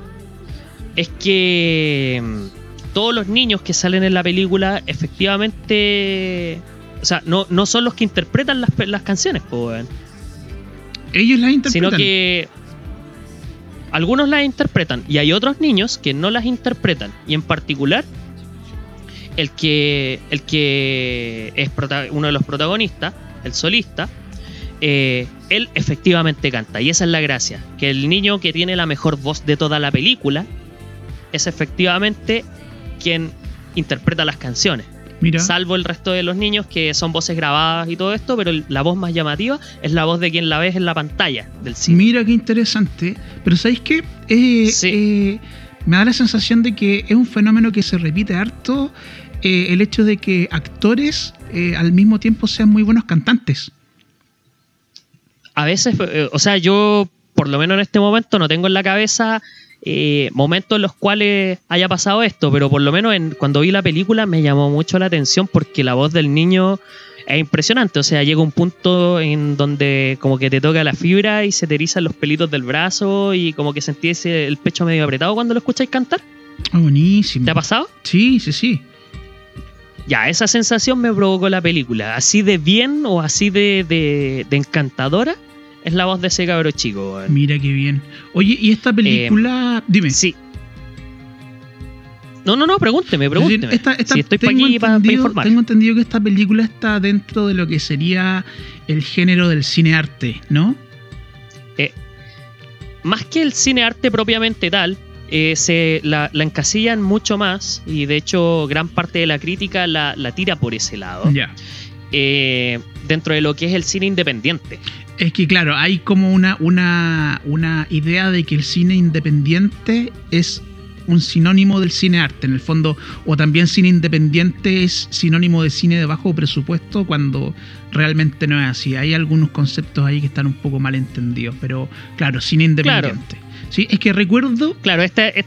es que mm, todos los niños que salen en la película efectivamente... O sea, no, no son los que interpretan las, las canciones, weón. Ellos las interpretan. sino que algunos las interpretan y hay otros niños que no las interpretan. Y en particular, el que, el que es uno de los protagonistas, el solista, eh, él efectivamente canta. Y esa es la gracia, que el niño que tiene la mejor voz de toda la película es efectivamente quien interpreta las canciones. Mira. Salvo el resto de los niños que son voces grabadas y todo esto, pero la voz más llamativa es la voz de quien la ves en la pantalla del cine. Mira qué interesante. Pero ¿sabéis qué? Eh, Sí. eh, me da la sensación de que es un fenómeno que se repite harto eh, el hecho de que actores al mismo tiempo sean muy buenos cantantes. A veces, eh, o sea, yo por lo menos en este momento no tengo en la cabeza eh, momentos en los cuales haya pasado esto, pero por lo menos en, cuando vi la película me llamó mucho la atención porque la voz del niño es impresionante. O sea, llega un punto en donde como que te toca la fibra y se te erizan los pelitos del brazo y como que sentís el pecho medio apretado cuando lo escucháis cantar. Ah, buenísimo. ¿Te ha pasado? Sí, sí, sí. Ya, esa sensación me provocó la película. Así de bien o así de, de, de encantadora es la voz de ese cabro chico. Mira qué bien. Oye, ¿y esta película? Dime. Eh, Sí. No, no, no, pregúnteme, pregúnteme. esta- esta- si estoy tengo aquí para entendido-. Tengo entendido que esta película está dentro de lo que sería el género del cine-arte, ¿no? Más que el cine arte propiamente tal, eh, se la, la encasillan mucho más y de hecho gran parte de la crítica la, la tira por ese lado. Ya. eh, dentro de lo que es el cine independiente. Es que claro, hay como una, una, una idea de que el cine independiente es un sinónimo del cine arte, en el fondo, o también cine independiente es sinónimo de cine de bajo presupuesto cuando realmente no es así. Hay algunos conceptos ahí que están un poco mal entendidos, pero claro, cine independiente. Sí, es que recuerdo Claro, este, es-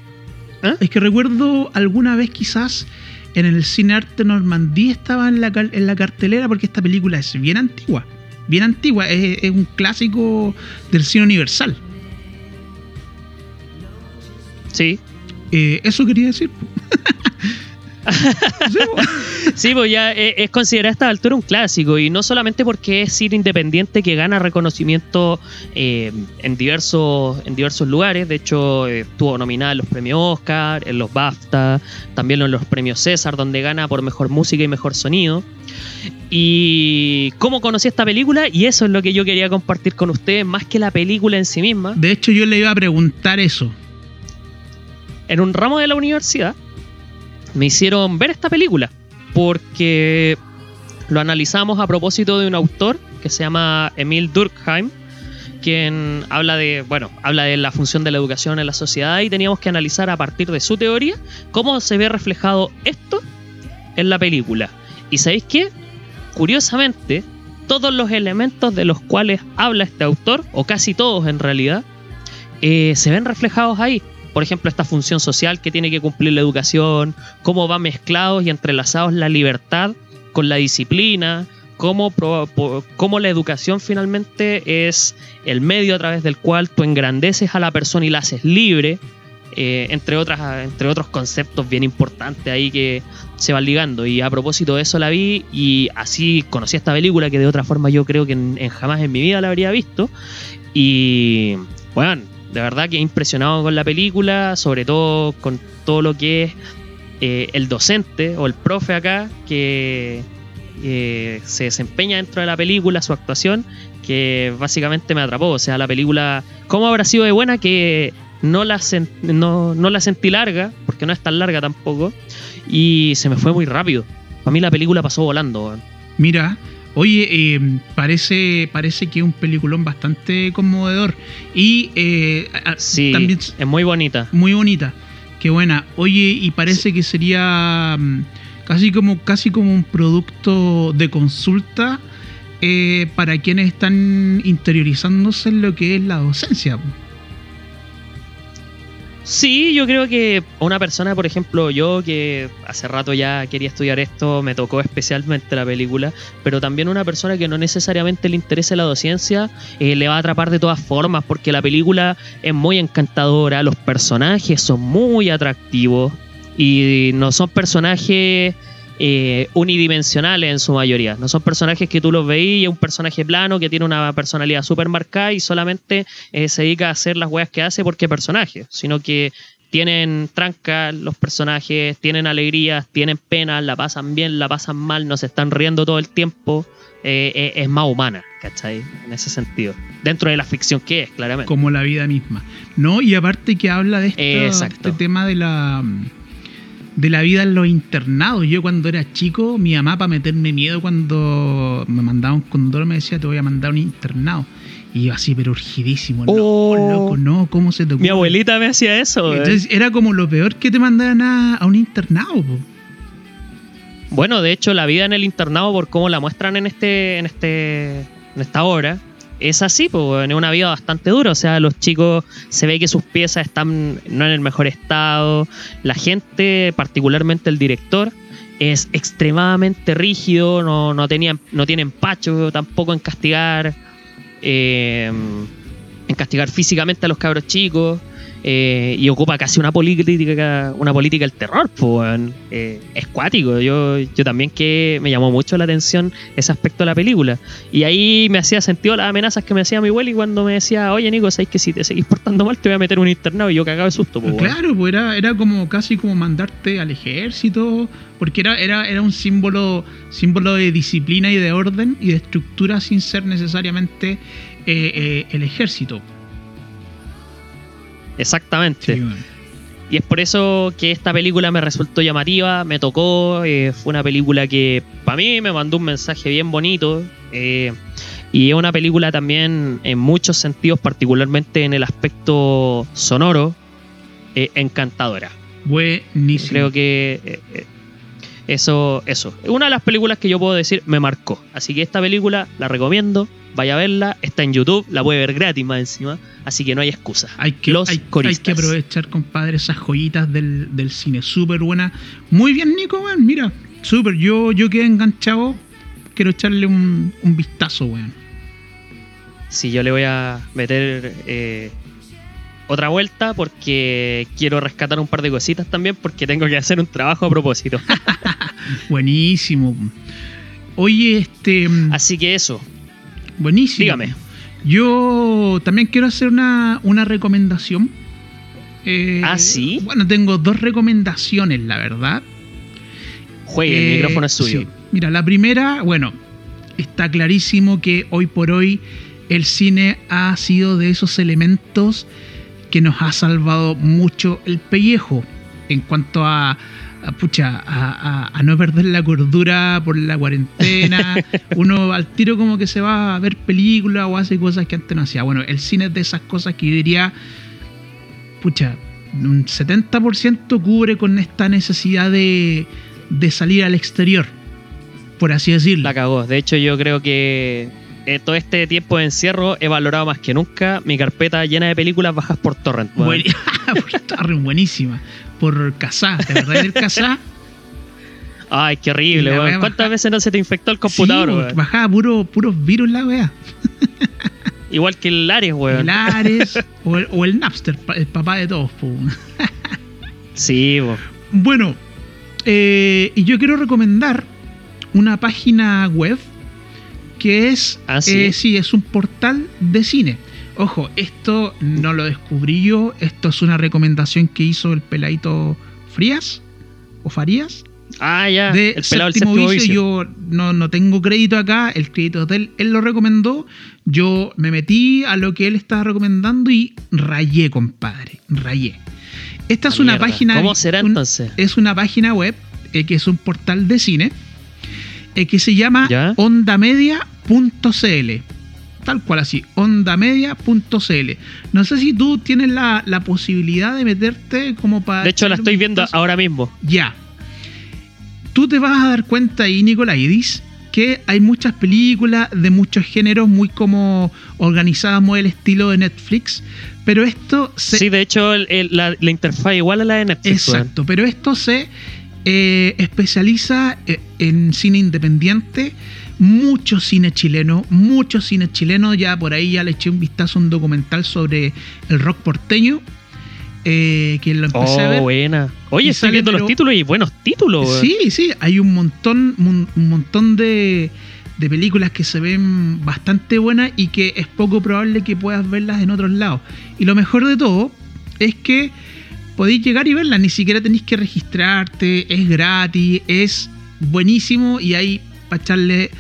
Es que recuerdo alguna vez quizás en el Cine Arte Normandía estaba en la, en la cartelera porque esta película es bien antigua. Bien antigua, es, es un clásico del cine universal. sí, Eh, eso quería decir. Sí, pues ya eh, es considerada a esta altura un clásico y no solamente porque es cine independiente que gana reconocimiento eh, en, diversos, en diversos lugares, de hecho eh, estuvo nominada en los premios Oscar, en los BAFTA, también en los premios César, donde gana por mejor música y mejor sonido. Y cómo conocí esta película, y eso es lo que yo quería compartir con ustedes, más que la película en sí misma, De hecho, yo le iba a preguntar eso. en un ramo de la universidad me hicieron ver esta película porque lo analizamos a propósito de un autor que se llama Emil Durkheim quien habla de bueno habla de la función de la educación en la sociedad y teníamos que analizar a partir de su teoría cómo se ve reflejado esto en la película. Y sabéis qué curiosamente todos los elementos de los cuales habla este autor o casi todos en realidad eh, se ven reflejados ahí. Por ejemplo, esta función social que tiene que cumplir la educación, cómo va mezclados y entrelazados la libertad con la disciplina, cómo, la educación finalmente es el medio a través del cual tú engrandeces a la persona y la haces libre, eh, entre, otras, entre otros conceptos bien importantes ahí que se van ligando. Y a propósito de eso la vi y así conocí esta película que de otra forma yo creo que en, jamás en mi vida la habría visto. Y bueno, de verdad que impresionado con la película, sobre todo con todo lo que es eh, el docente o el profe acá que se desempeña dentro de la película, su actuación, que básicamente me atrapó. O sea, la película, ¿cómo habrá sido de buena que no la, sen- no, no la sentí larga, porque no es tan larga tampoco, y se me fue muy rápido. Para mí la película pasó volando. Mira, oye, eh, parece, parece que es un peliculón bastante conmovedor. Y eh, Sí, también es muy bonita. muy bonita. Qué buena. Oye, y parece que sería mm, casi como, casi como un producto de consulta eh, para quienes están interiorizándose en lo que es la docencia. Sí, yo creo que una persona, por ejemplo, yo que hace rato ya quería estudiar esto, me tocó especialmente la película, pero también una persona que no necesariamente le interese la docencia, eh, le va a atrapar de todas formas, porque la película es muy encantadora, los personajes son muy atractivos y no son personajes eh, unidimensionales en su mayoría. No son personajes que tú los veís y es un personaje plano que tiene una personalidad súper marcada y solamente eh, se dedica a hacer las weas que hace porque personaje, sino que tienen tranca los personajes, tienen alegrías, tienen penas, la pasan bien, la pasan mal, no se están riendo todo el tiempo. eh, eh, es más humana, ¿cachai? En ese sentido. Dentro de la ficción que es, claramente. como la vida misma. ¿No? Y aparte que habla de este tema de la de la vida en los internados. Yo cuando era chico, mi mamá para meterme miedo cuando me mandaba un condor me decía te voy a mandar a un internado. Y yo así, pero urgidísimo. No, Oh. loco, no, ¿cómo se te ocurre? Mi abuelita me hacía eso. eh. Entonces era como lo peor que te mandaran a, a un internado. po. Bueno, de hecho, la vida en el internado, por cómo la muestran en este, en este, en esta obra, es así, pues, es una vida bastante dura. O sea, los chicos se ve que sus piezas están no en el mejor estado. La gente, particularmente el director, es extremadamente rígido, no, no, tenía, no tiene empacho tampoco en castigar, eh, en castigar físicamente a los cabros chicos. Eh, y ocupa casi una política una política del terror pues eh, es yo, yo también que me llamó mucho la atención ese aspecto de la película y ahí me hacía sentido las amenazas que me hacía mi y cuando me decía oye Nico sabes que si te seguís portando mal te voy a meter un internado y yo cagaba de susto pues. Claro, pues era, era como casi como mandarte al ejército, porque era, era, era un símbolo, símbolo de disciplina y de orden y de estructura sin ser necesariamente eh, eh, el ejército. Exactamente Sí, bueno. Y es por eso que esta película me resultó llamativa, me tocó, eh, fue una película que para mí me mandó un mensaje bien bonito. eh, y es una película también en muchos sentidos, particularmente en el aspecto sonoro, eh, encantadora. Buenísimo. Creo que eso, eso. Es una de las películas que yo puedo decir me marcó. Así que esta película la recomiendo. Vaya a verla, está en YouTube, la puede ver gratis más encima. Así que no hay excusa. Hay que, Los hay, hay coristas. que aprovechar, compadre, esas joyitas del, del cine. Súper buena. Muy bien, Nico, weón. Mira, súper. Yo, yo quedé enganchado. Quiero echarle un, un vistazo, weón. Sí, yo le voy a meter eh, otra vuelta porque quiero rescatar un par de cositas también porque tengo que hacer un trabajo a propósito. Buenísimo. Oye, este. Así que eso, Buenísimo. dígame. Yo también quiero hacer una, una recomendación. Eh, ¿Ah, sí? Bueno, tengo dos recomendaciones, la verdad. Juegue, el Eh, micrófono es suyo. sí. Mira, la primera, bueno, está clarísimo que hoy por hoy el cine ha sido de esos elementos que nos ha salvado mucho el pellejo en cuanto a, a, pucha, a, a- a no perder la cordura por la cuarentena. Uno al tiro como que se va a ver películas o hace cosas que antes no hacía. Bueno, el cine es de esas cosas que yo diría, pucha, un 70% cubre con esta necesidad de, de salir al exterior, por así decirlo. La cagó. De hecho, yo creo que eh, todo este tiempo de encierro he valorado más que nunca mi carpeta llena de películas bajas por torrent. Buen- por torrent, buenísima. Por Casá, ¿te acordás del Casá? Ay, qué horrible, weón. ¿Cuántas veces no se te infectó el computador, Sí, weón? bajaba puro, puros virus la wea. Igual que el Ares, weón. El Ares o, el, o el Napster, el papá de todos. Sí, weón. Bueno, eh, y yo quiero recomendar una página web que es, Ah, ¿sí? eh, sí, es un portal de cine. Ojo, esto no lo descubrí yo, esto es una recomendación que hizo el peladito Frías o Farías Ah, ya. de el pelado séptimo séptimo vicio. vicio. Yo no, no tengo crédito acá, el crédito de él, él lo recomendó. Yo me metí a lo que él estaba recomendando y rayé, compadre, rayé. Esta es Ah, una mierda. página. ¿Cómo será un- entonces? Es una página web eh, que es un portal de cine eh, que se llama ¿Ya? ondamedia.cl. Tal cual así, ondamedia.cl. No sé si tú tienes la, la posibilidad de meterte como para. De hecho, la estoy viendo ahora mismo. Ya. Tú te vas a dar cuenta ahí, Nicolaidis, que hay muchas películas de muchos géneros muy como organizadas muy el estilo de Netflix, pero esto se... Sí, de hecho, el- el- la, la interfaz igual a la de Netflix. Exacto, pero esto se eh, especializa eh, en cine independiente, mucho cine chileno, mucho cine chileno, ya por ahí ya le eché un vistazo a un documental sobre el rock porteño, eh, que lo empecé a Oh, ver. buena. Oye, estoy viendo pero- los títulos y buenos títulos. Sí, sí, hay un montón, un, un montón de, de películas que se ven bastante buenas y que es poco probable que puedas verlas en otros lados. Y lo mejor de todo es que podéis llegar y verlas, ni siquiera tenéis que registrarte, es gratis, es buenísimo y hay para echarle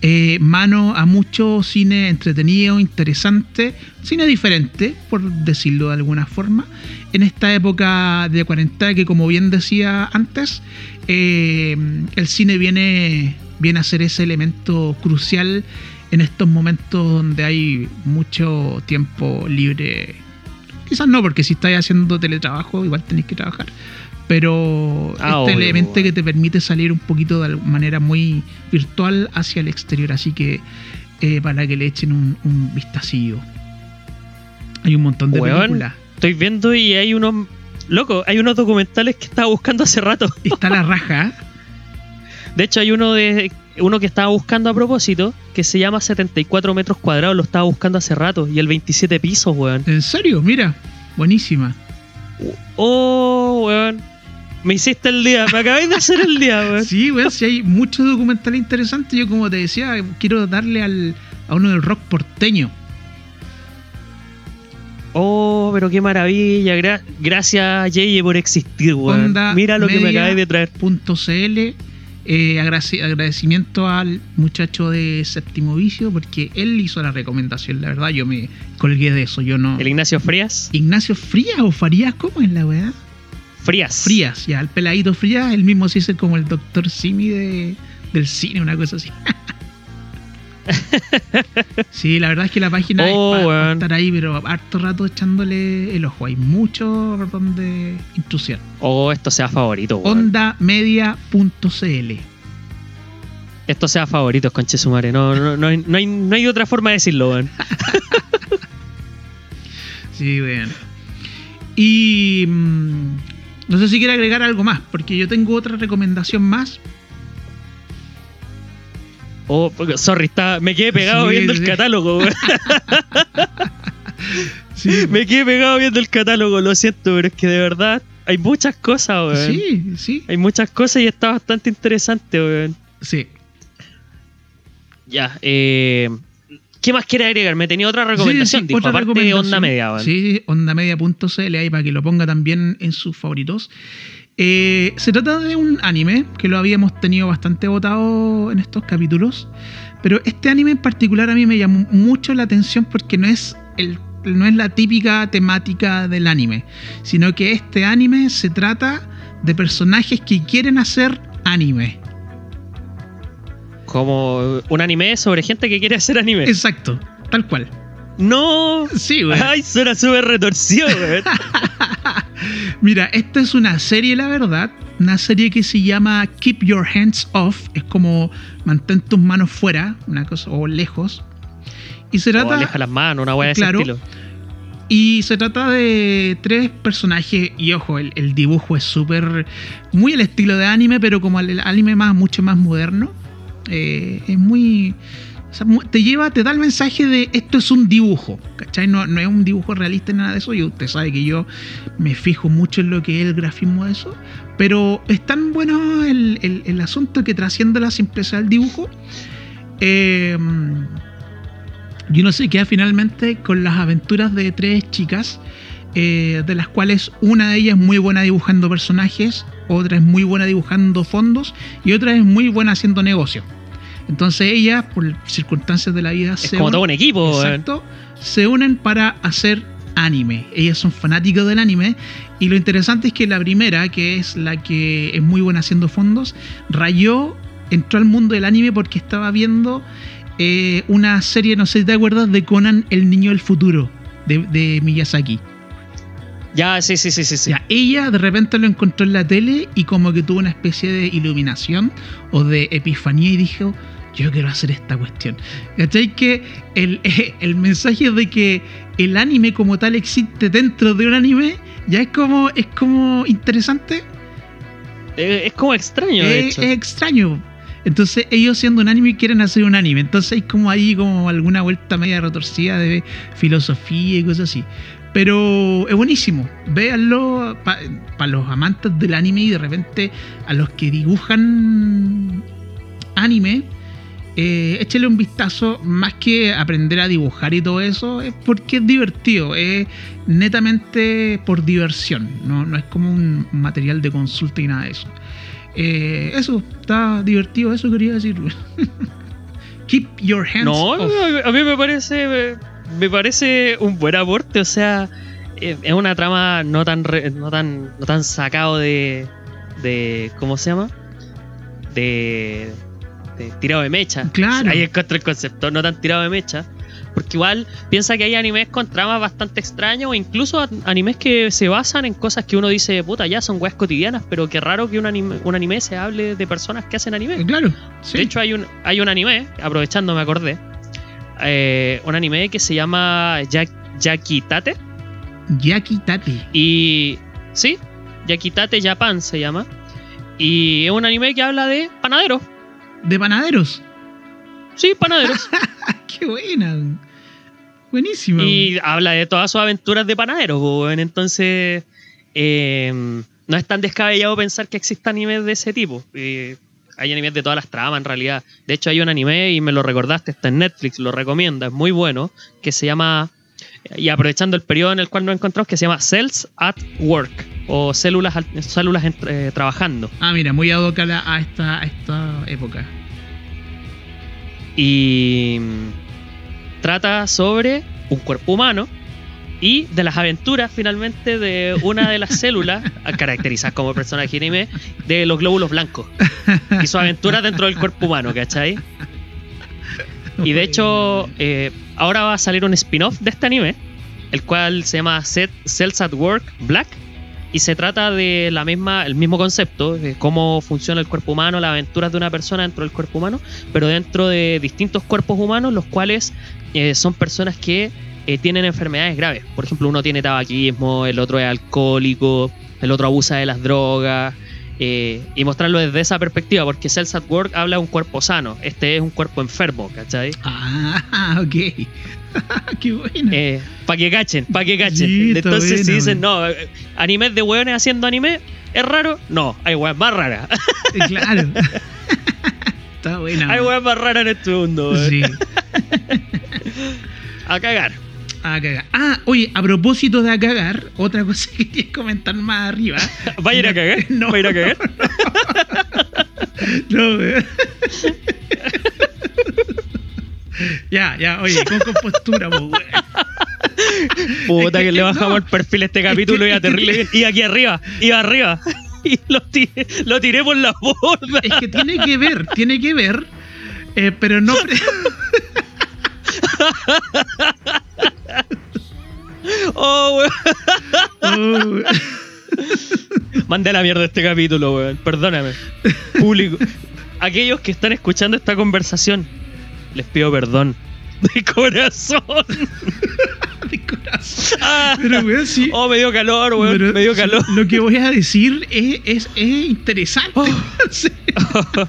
eh, mano a mucho cine entretenido, interesante, cine diferente, por decirlo de alguna forma, en esta época de cuarentena que como bien decía antes, eh, el cine viene, viene a ser ese elemento crucial en estos momentos donde hay mucho tiempo libre. Quizás no, porque si estáis haciendo teletrabajo, igual tenéis que trabajar. Pero Ah, este obvio, elemento bueno. que te permite salir un poquito de manera muy virtual hacia el exterior. Así que eh, para que le echen un, un vistacillo. Hay un montón de Weón. películas. Estoy viendo y hay unos. Loco, hay unos documentales que estaba buscando hace rato. Está la raja. De hecho, hay uno de uno que estaba buscando a propósito que se llama 74 metros cuadrados. Lo estaba buscando hace rato. Y el 27 pisos, weón. ¿En serio? Mira, buenísima. Oh, weón. Me hiciste el día. Me acabáis de hacer el día, weón. Sí, weón, si hay muchos documentales interesantes. Yo, como te decía, quiero darle al, a uno del rock porteño. Oh, pero qué maravilla. Gra- gracias, Yeye, por existir, weón. Mira lo que me acabáis de traer. Punto .cl eh, agradecimiento al muchacho de séptimo vicio porque él hizo la recomendación, la verdad yo me colgué de eso, yo no... El Ignacio Frías. Ignacio Frías o Farías, ¿cómo es la weá? Frías. Frías, ya, el peladito Frías, él mismo se dice como el doctor Simi de, del cine, una cosa así. sí, la verdad es que la página Oh, es para estar ahí, pero harto rato echándole el ojo. Hay mucho donde intrusión. Oh, esto sea favorito, weón. Ondamedia.cl Esto sea favorito, conche su madre. No, no, no, hay, no, hay, no hay otra forma de decirlo, weón. Sí, weón. Y mm, no sé si quiere agregar algo más, porque yo tengo otra recomendación más. Oh, sorry, está, me quedé pegado Sí, viendo sí. el catálogo. Sí, Me quedé pegado viendo el catálogo, lo siento, pero es que de verdad hay muchas cosas, weón. sí, sí, Hay muchas cosas y está bastante interesante, weón. sí. Ya, eh. ¿Qué más quiere agregar? Me tenía otra recomendación, Sí, sí, otra aparte de recomendación. Onda Media, weón. Sí, sí, ondamedia.cl ahí para que lo ponga también en sus favoritos. Eh, se trata de un anime que lo habíamos tenido bastante votado en estos capítulos. Pero este anime en particular a mí me llamó mucho la atención porque no es, el, no es la típica temática del anime, sino que este anime se trata de personajes que quieren hacer anime. Como un anime sobre gente que quiere hacer anime. Exacto, tal cual. No. Sí, güey. Ay, suena súper retorcido, weón. Mira, esta es una serie, la verdad. Una serie que se llama Keep Your Hands Off. Es como mantén tus manos fuera, una cosa, o lejos. Y se O trata. aleja las manos, una weá de Claro. ese estilo. Y se trata de tres personajes. Y ojo, el, el dibujo es súper. Muy el estilo de anime, pero como el anime más, mucho más moderno. Eh, es muy. Te lleva, te da el mensaje de esto es un dibujo. ¿Cachai? No, no es un dibujo realista ni nada de eso. Y usted sabe que yo me fijo mucho en lo que es el grafismo de eso. Pero es tan bueno el, el- el asunto que trasciende la simpleza del dibujo. Eh, y uno se queda finalmente con las aventuras de tres chicas, eh, de las cuales una de ellas es muy buena dibujando personajes, otra es muy buena dibujando fondos y otra es muy buena haciendo negocios. Entonces ellas, por circunstancias de la vida, Es se como unen- todo un equipo. Se unen para hacer anime. Ellas son fanáticos del anime. Y lo interesante es que la primera, que es la que es muy buena haciendo fondos, rayó, entró al mundo del anime porque estaba viendo eh, una serie, no sé si te acuerdas, de Conan, el niño del futuro, de, de Miyazaki. Ya, sí, sí, sí, sí. sí. Ya, ella de repente lo encontró en la tele y como que tuvo una especie de iluminación o de epifanía y dijo, yo quiero hacer esta cuestión. ¿Cachai? Que el, el mensaje de que el anime como tal existe dentro de un anime ya es como, es como interesante, Eh, Es como extraño, de es, hecho. es extraño. Entonces ellos siendo un anime quieren hacer un anime. Entonces hay como ahí como alguna vuelta media retorcida de filosofía y cosas así. Pero es buenísimo. Véanlo para los amantes del anime y de repente a los que dibujan anime. Eh, échale un vistazo más que aprender a dibujar y todo eso, es porque es divertido, es netamente por diversión, no, no es como un material de consulta y nada de eso. Eh, eso, está divertido, eso quería decir. Keep your hands No, off. a mí me parece me parece un buen aporte, o sea, eh, es una trama no tan re- no tan no tan sacado de de ¿cómo se llama? De, de tirado de mecha. Claro. Ahí encuentro el concepto, no tan tirado de mecha. Porque igual piensa que hay animes con tramas bastante extrañas o incluso animes que se basan en cosas que uno dice, puta, ya son weas cotidianas, pero qué raro que un anime, un anime se hable de personas que hacen anime. Claro, sí. De hecho, hay un, hay un anime, aprovechando me acordé, eh, un anime que se llama Jak Yakitate. Yaki Tate. Y. Sí, Yakitate Japan se llama. Y es un anime que habla de panaderos. De panaderos. Sí, panaderos. Qué buena. Buenísimo. y habla de todas sus aventuras de panaderos, weón. Entonces, eh, no es tan descabellado pensar que existen animes de ese tipo. Eh, hay animes de todas las tramas, en realidad. De hecho, hay un anime, y me lo recordaste, está en Netflix, lo recomienda, es muy bueno, que se llama, y aprovechando el periodo en el cual nos encontramos, que se llama Cells at Work, o células, células eh, trabajando. Ah, mira, muy ad hoc a esta, a esta época. Y mm, trata sobre un cuerpo humano y de las aventuras finalmente de una de las células caracterizadas como personaje anime de los glóbulos blancos y sus aventuras dentro del cuerpo humano, ¿cachai? Y de hecho, eh, ahora va a salir un spin-off de este anime, el cual se llama Cells at Work Black. Y se trata de la misma, el mismo concepto, cómo funciona el cuerpo humano, las aventuras de una persona dentro del cuerpo humano, pero dentro de distintos cuerpos humanos, los cuales eh, son personas que eh, tienen enfermedades graves. Por ejemplo, uno tiene tabaquismo, el otro es alcohólico, el otro abusa de las drogas. Eh, y mostrarlo desde esa perspectiva, porque Cells at Work habla de un cuerpo sano, este es un cuerpo enfermo, ¿cachai? Ah, ok. Qué buena. Eh, para que cachen, para que cachen. Entonces, si bueno, dicen, no, eh, animes de hueones haciendo anime, ¿es raro? No, hay weas más raras. Eh, claro. Está buena. hay weas más raras en este mundo. Sí. A cagar. A cagar. Ah, oye, a propósito de a cagar, otra cosa que quería comentar más arriba. ¿Va a ir a cagar? No. ¿Va a ir a cagar? No, weón. Ya, ya, oye, con compostura, po, weón. Puta Es que, que- le bajamos no. el perfil a este capítulo y a terrible. Y aquí arriba, y arriba. Y lo tiré, lo tiré por la borda. Es que tiene que ver, tiene que ver, eh, pero no. Oh, weón. Weón. Mandé a la mierda este capítulo, weón. Perdóname. Público. Aquellos que están escuchando esta conversación, les pido perdón. De corazón. de corazón. Ah. Pero, weón, sí. Oh, me dio calor, weón. pero me dio calor. Lo que voy a decir es, es, es interesante. Oh. Sí.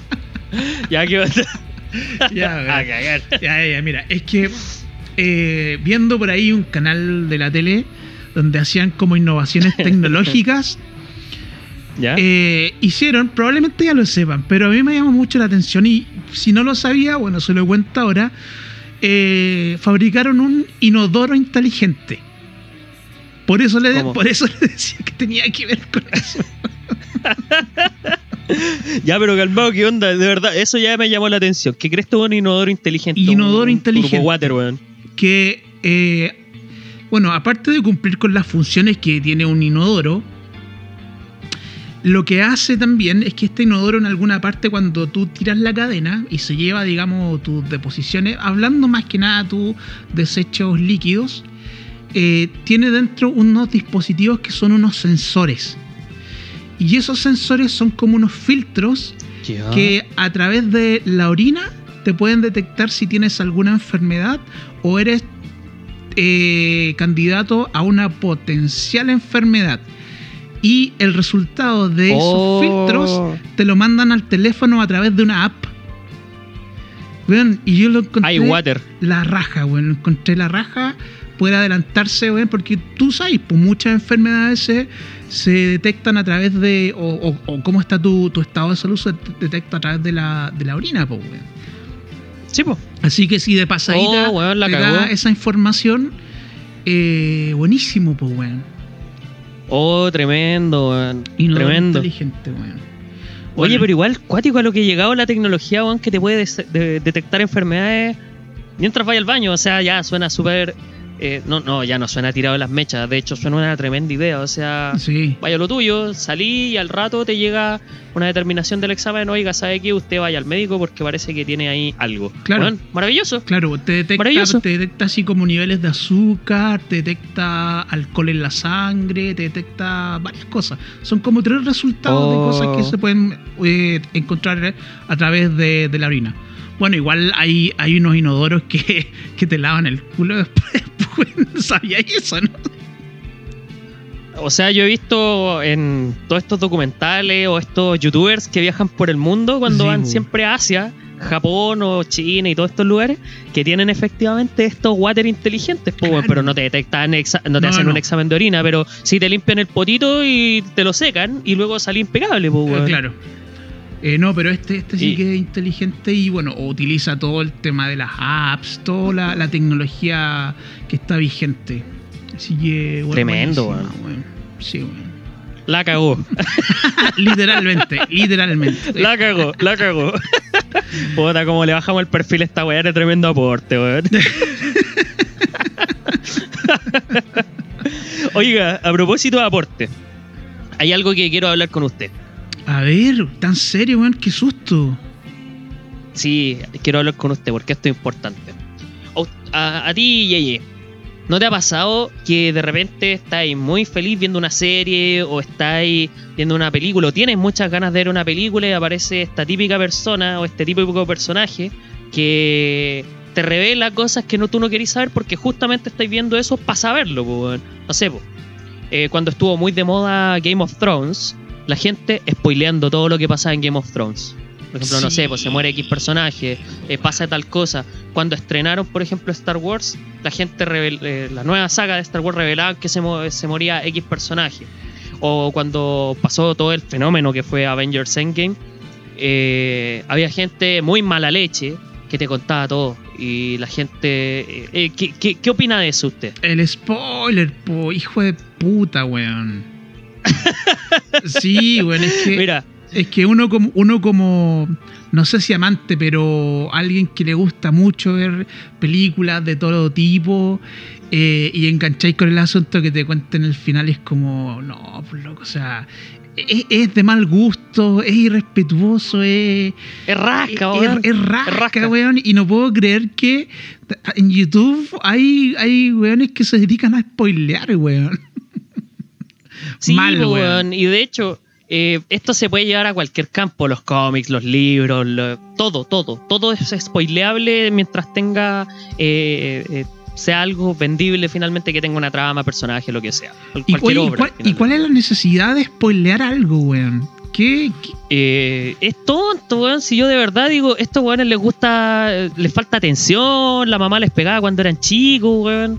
ya que Ya, a weón. cagar. Ya, ya, mira, es que eh, viendo por ahí un canal de la tele donde hacían como innovaciones tecnológicas, ¿Ya? eh, hicieron, probablemente ya lo sepan, pero a mí me llamó mucho la atención y si no lo sabía, bueno, se lo cuento ahora, eh, fabricaron un inodoro inteligente. Por eso, le, ¿Cómo? por eso le decía que tenía que ver con eso. Ya, pero calmado, ¿qué onda? De verdad, eso ya me llamó la atención. ¿Qué crees tú un inodoro inteligente? Inodoro Un inteligente. turbo water, weón. Que, eh, bueno, aparte de cumplir con las funciones que tiene un inodoro, lo que hace también es que este inodoro en alguna parte cuando tú tiras la cadena y se lleva, digamos, tus deposiciones, hablando más que nada tus desechos líquidos, eh, tiene dentro unos dispositivos que son unos sensores. Y esos sensores son como unos filtros que a través de la orina te pueden detectar si tienes alguna enfermedad o eres eh, candidato a una potencial enfermedad. Y el resultado de esos Oh. filtros te lo mandan al teléfono a través de una app. Y yo lo encontré water. la raja, weón. Encontré la raja, puede adelantarse, weón, porque tú sabes, pues muchas enfermedades se, se detectan a través de, o, o- o cómo está tu, tu estado de salud, se detecta a través de la, de la orina, pues. Sí, po. Así que si de pasadita Oh, weón, la te cagó. da esa información, eh, buenísimo, pues, weón. Oh, tremendo, weón. Inodoro Tremendo. inteligente, weón. Oye, Bueno. pero igual, cuático a lo que ha llegado la tecnología, weón, que te puede de- detectar enfermedades mientras vaya al baño. O sea, ya suena súper. Eh, no, no, ya no suena tirado de las mechas. De hecho, suena una tremenda idea. O sea, Sí. vaya lo tuyo, salí y al rato te llega una determinación del examen. Oiga, ¿sabe qué? Usted vaya al médico porque parece que tiene ahí algo. Claro. Maravilloso. Claro, te detecta, Maravilloso. te detecta así como niveles de azúcar, te detecta alcohol en la sangre, te detecta varias cosas. Son como tres resultados Oh. de cosas que se pueden eh, encontrar a través de, de la orina. Bueno, igual hay, hay unos inodoros que, que te lavan el culo después. pues, no sabía eso, ¿no? O sea, yo he visto en todos estos documentales o estos youtubers que viajan por el mundo cuando Sí, van siempre a Asia, Japón o China y todos estos lugares que tienen efectivamente estos water inteligentes, Claro. pero no te detectan, no te No, hacen no. un examen de orina, pero sí te limpian el potito y te lo secan y luego sale impecable, weón. claro. Eh, no, pero este, este sí Y- que es inteligente y bueno, utiliza todo el tema de las apps, toda la, la tecnología que está vigente. Así que, bueno, Tremendo, weón. Sí, weón. La cagó, literalmente, literalmente. la cagó, la cagó. Puta, como le bajamos el perfil a esta weá, era tremendo aporte, weón. Oiga, a propósito de aporte, hay algo que quiero hablar con usted. A ver, tan serio, weón, qué susto. Sí, quiero hablar con usted porque esto es importante. A, a- a ti, Yeye, ¿no te ha pasado que de repente estáis muy feliz viendo una serie o estáis viendo una película o tienes muchas ganas de ver una película y aparece esta típica persona o este típico personaje que te revela cosas que no, tú no querís saber porque justamente estáis viendo eso para saberlo? po? No sé, po. Eh, cuando estuvo muy de moda Game of Thrones, la gente spoileando todo lo que pasaba en Game of Thrones. Por ejemplo, no sé, pues se muere X personaje, eh, pasa tal cosa. Cuando estrenaron, por ejemplo, Star Wars, la gente, eh, la nueva saga de Star Wars revelaban que se, mo- se moría X personaje. O cuando pasó todo el fenómeno que fue Avengers Endgame, eh, había gente muy mala leche que te contaba todo. Y la gente... eh, eh, ¿qué, qué, qué opina de eso usted? El spoiler, po, hijo de puta, weón. Sí, weón, es que. Mira, Es que uno como, uno como, no sé si amante, pero alguien que le gusta mucho ver películas de todo tipo eh, y engancháis con el asunto que te cuenten el final es como, no, pues loco, o sea, es, es de mal gusto, es irrespetuoso, es, es rasca, weón. es rasca, Es rasca. weón, y no puedo creer que en YouTube hay, hay weones que se dedican a spoilear, weón. Sí, Mal, po, weón. Y de hecho, eh, esto se puede llevar a cualquier campo, los cómics, los libros, lo- todo, todo. Todo es spoileable mientras tenga, eh, eh, sea algo vendible finalmente, que tenga una trama, personaje, lo que sea. Cual- ¿Y, Cualquier ¿y obra. cuál, y cuál es la necesidad de spoilear algo, weón? ¿Qué, qué- Eh, es tonto, weón. Si yo de verdad digo, estos weones les gusta, eh, les falta atención, la mamá les pegaba cuando eran chicos, weón. Eh,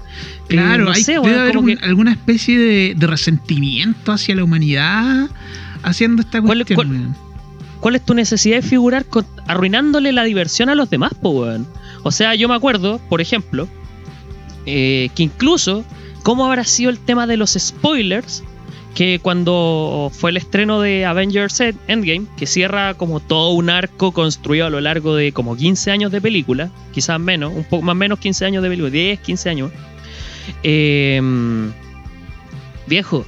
Claro, no hay, sé, debe weón, haber como un- que- alguna especie de, de resentimiento hacia la humanidad haciendo esta ¿Cuál- cuestión. cuál- weón. ¿Cuál es tu necesidad de figurar con- arruinándole la diversión a los demás, po, weón? O sea, yo me acuerdo, por ejemplo, eh, que incluso, ¿cómo habrá sido el tema de los spoilers? Que cuando fue el estreno de Avengers End- Endgame, que cierra como todo un arco construido a lo largo de como 15 años de película, quizás menos, un poco más menos 15 años de película, 10, 15 años. Eh, viejo,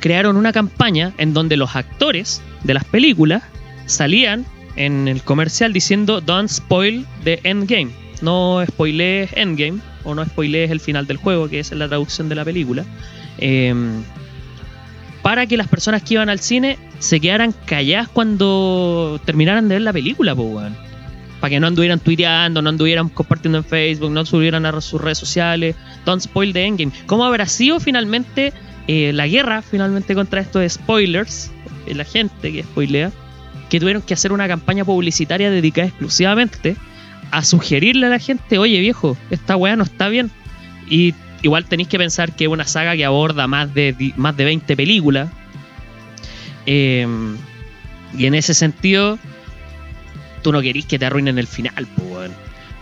crearon una campaña en donde los actores de las películas salían en el comercial diciendo Don't spoil the endgame. No spoilees endgame o no spoilees el final del juego, que es la traducción de la película. Eh, para que las personas que iban al cine se quedaran calladas cuando terminaran de ver la película, pues, weón. Para que no anduvieran tuiteando, no anduvieran compartiendo en Facebook, no subieran a sus redes sociales. Don't spoil the endgame. ¿Cómo habrá sido finalmente eh, la guerra finalmente contra estos spoilers? eh, la gente que spoilea. Que tuvieron que hacer una campaña publicitaria dedicada exclusivamente a sugerirle a la gente, oye viejo, esta weá no está bien. Y igual tenéis que pensar que es una saga que aborda más de, más de 20 películas. Eh, y en ese sentido, tú no querís que te arruinen el final, pues, weón.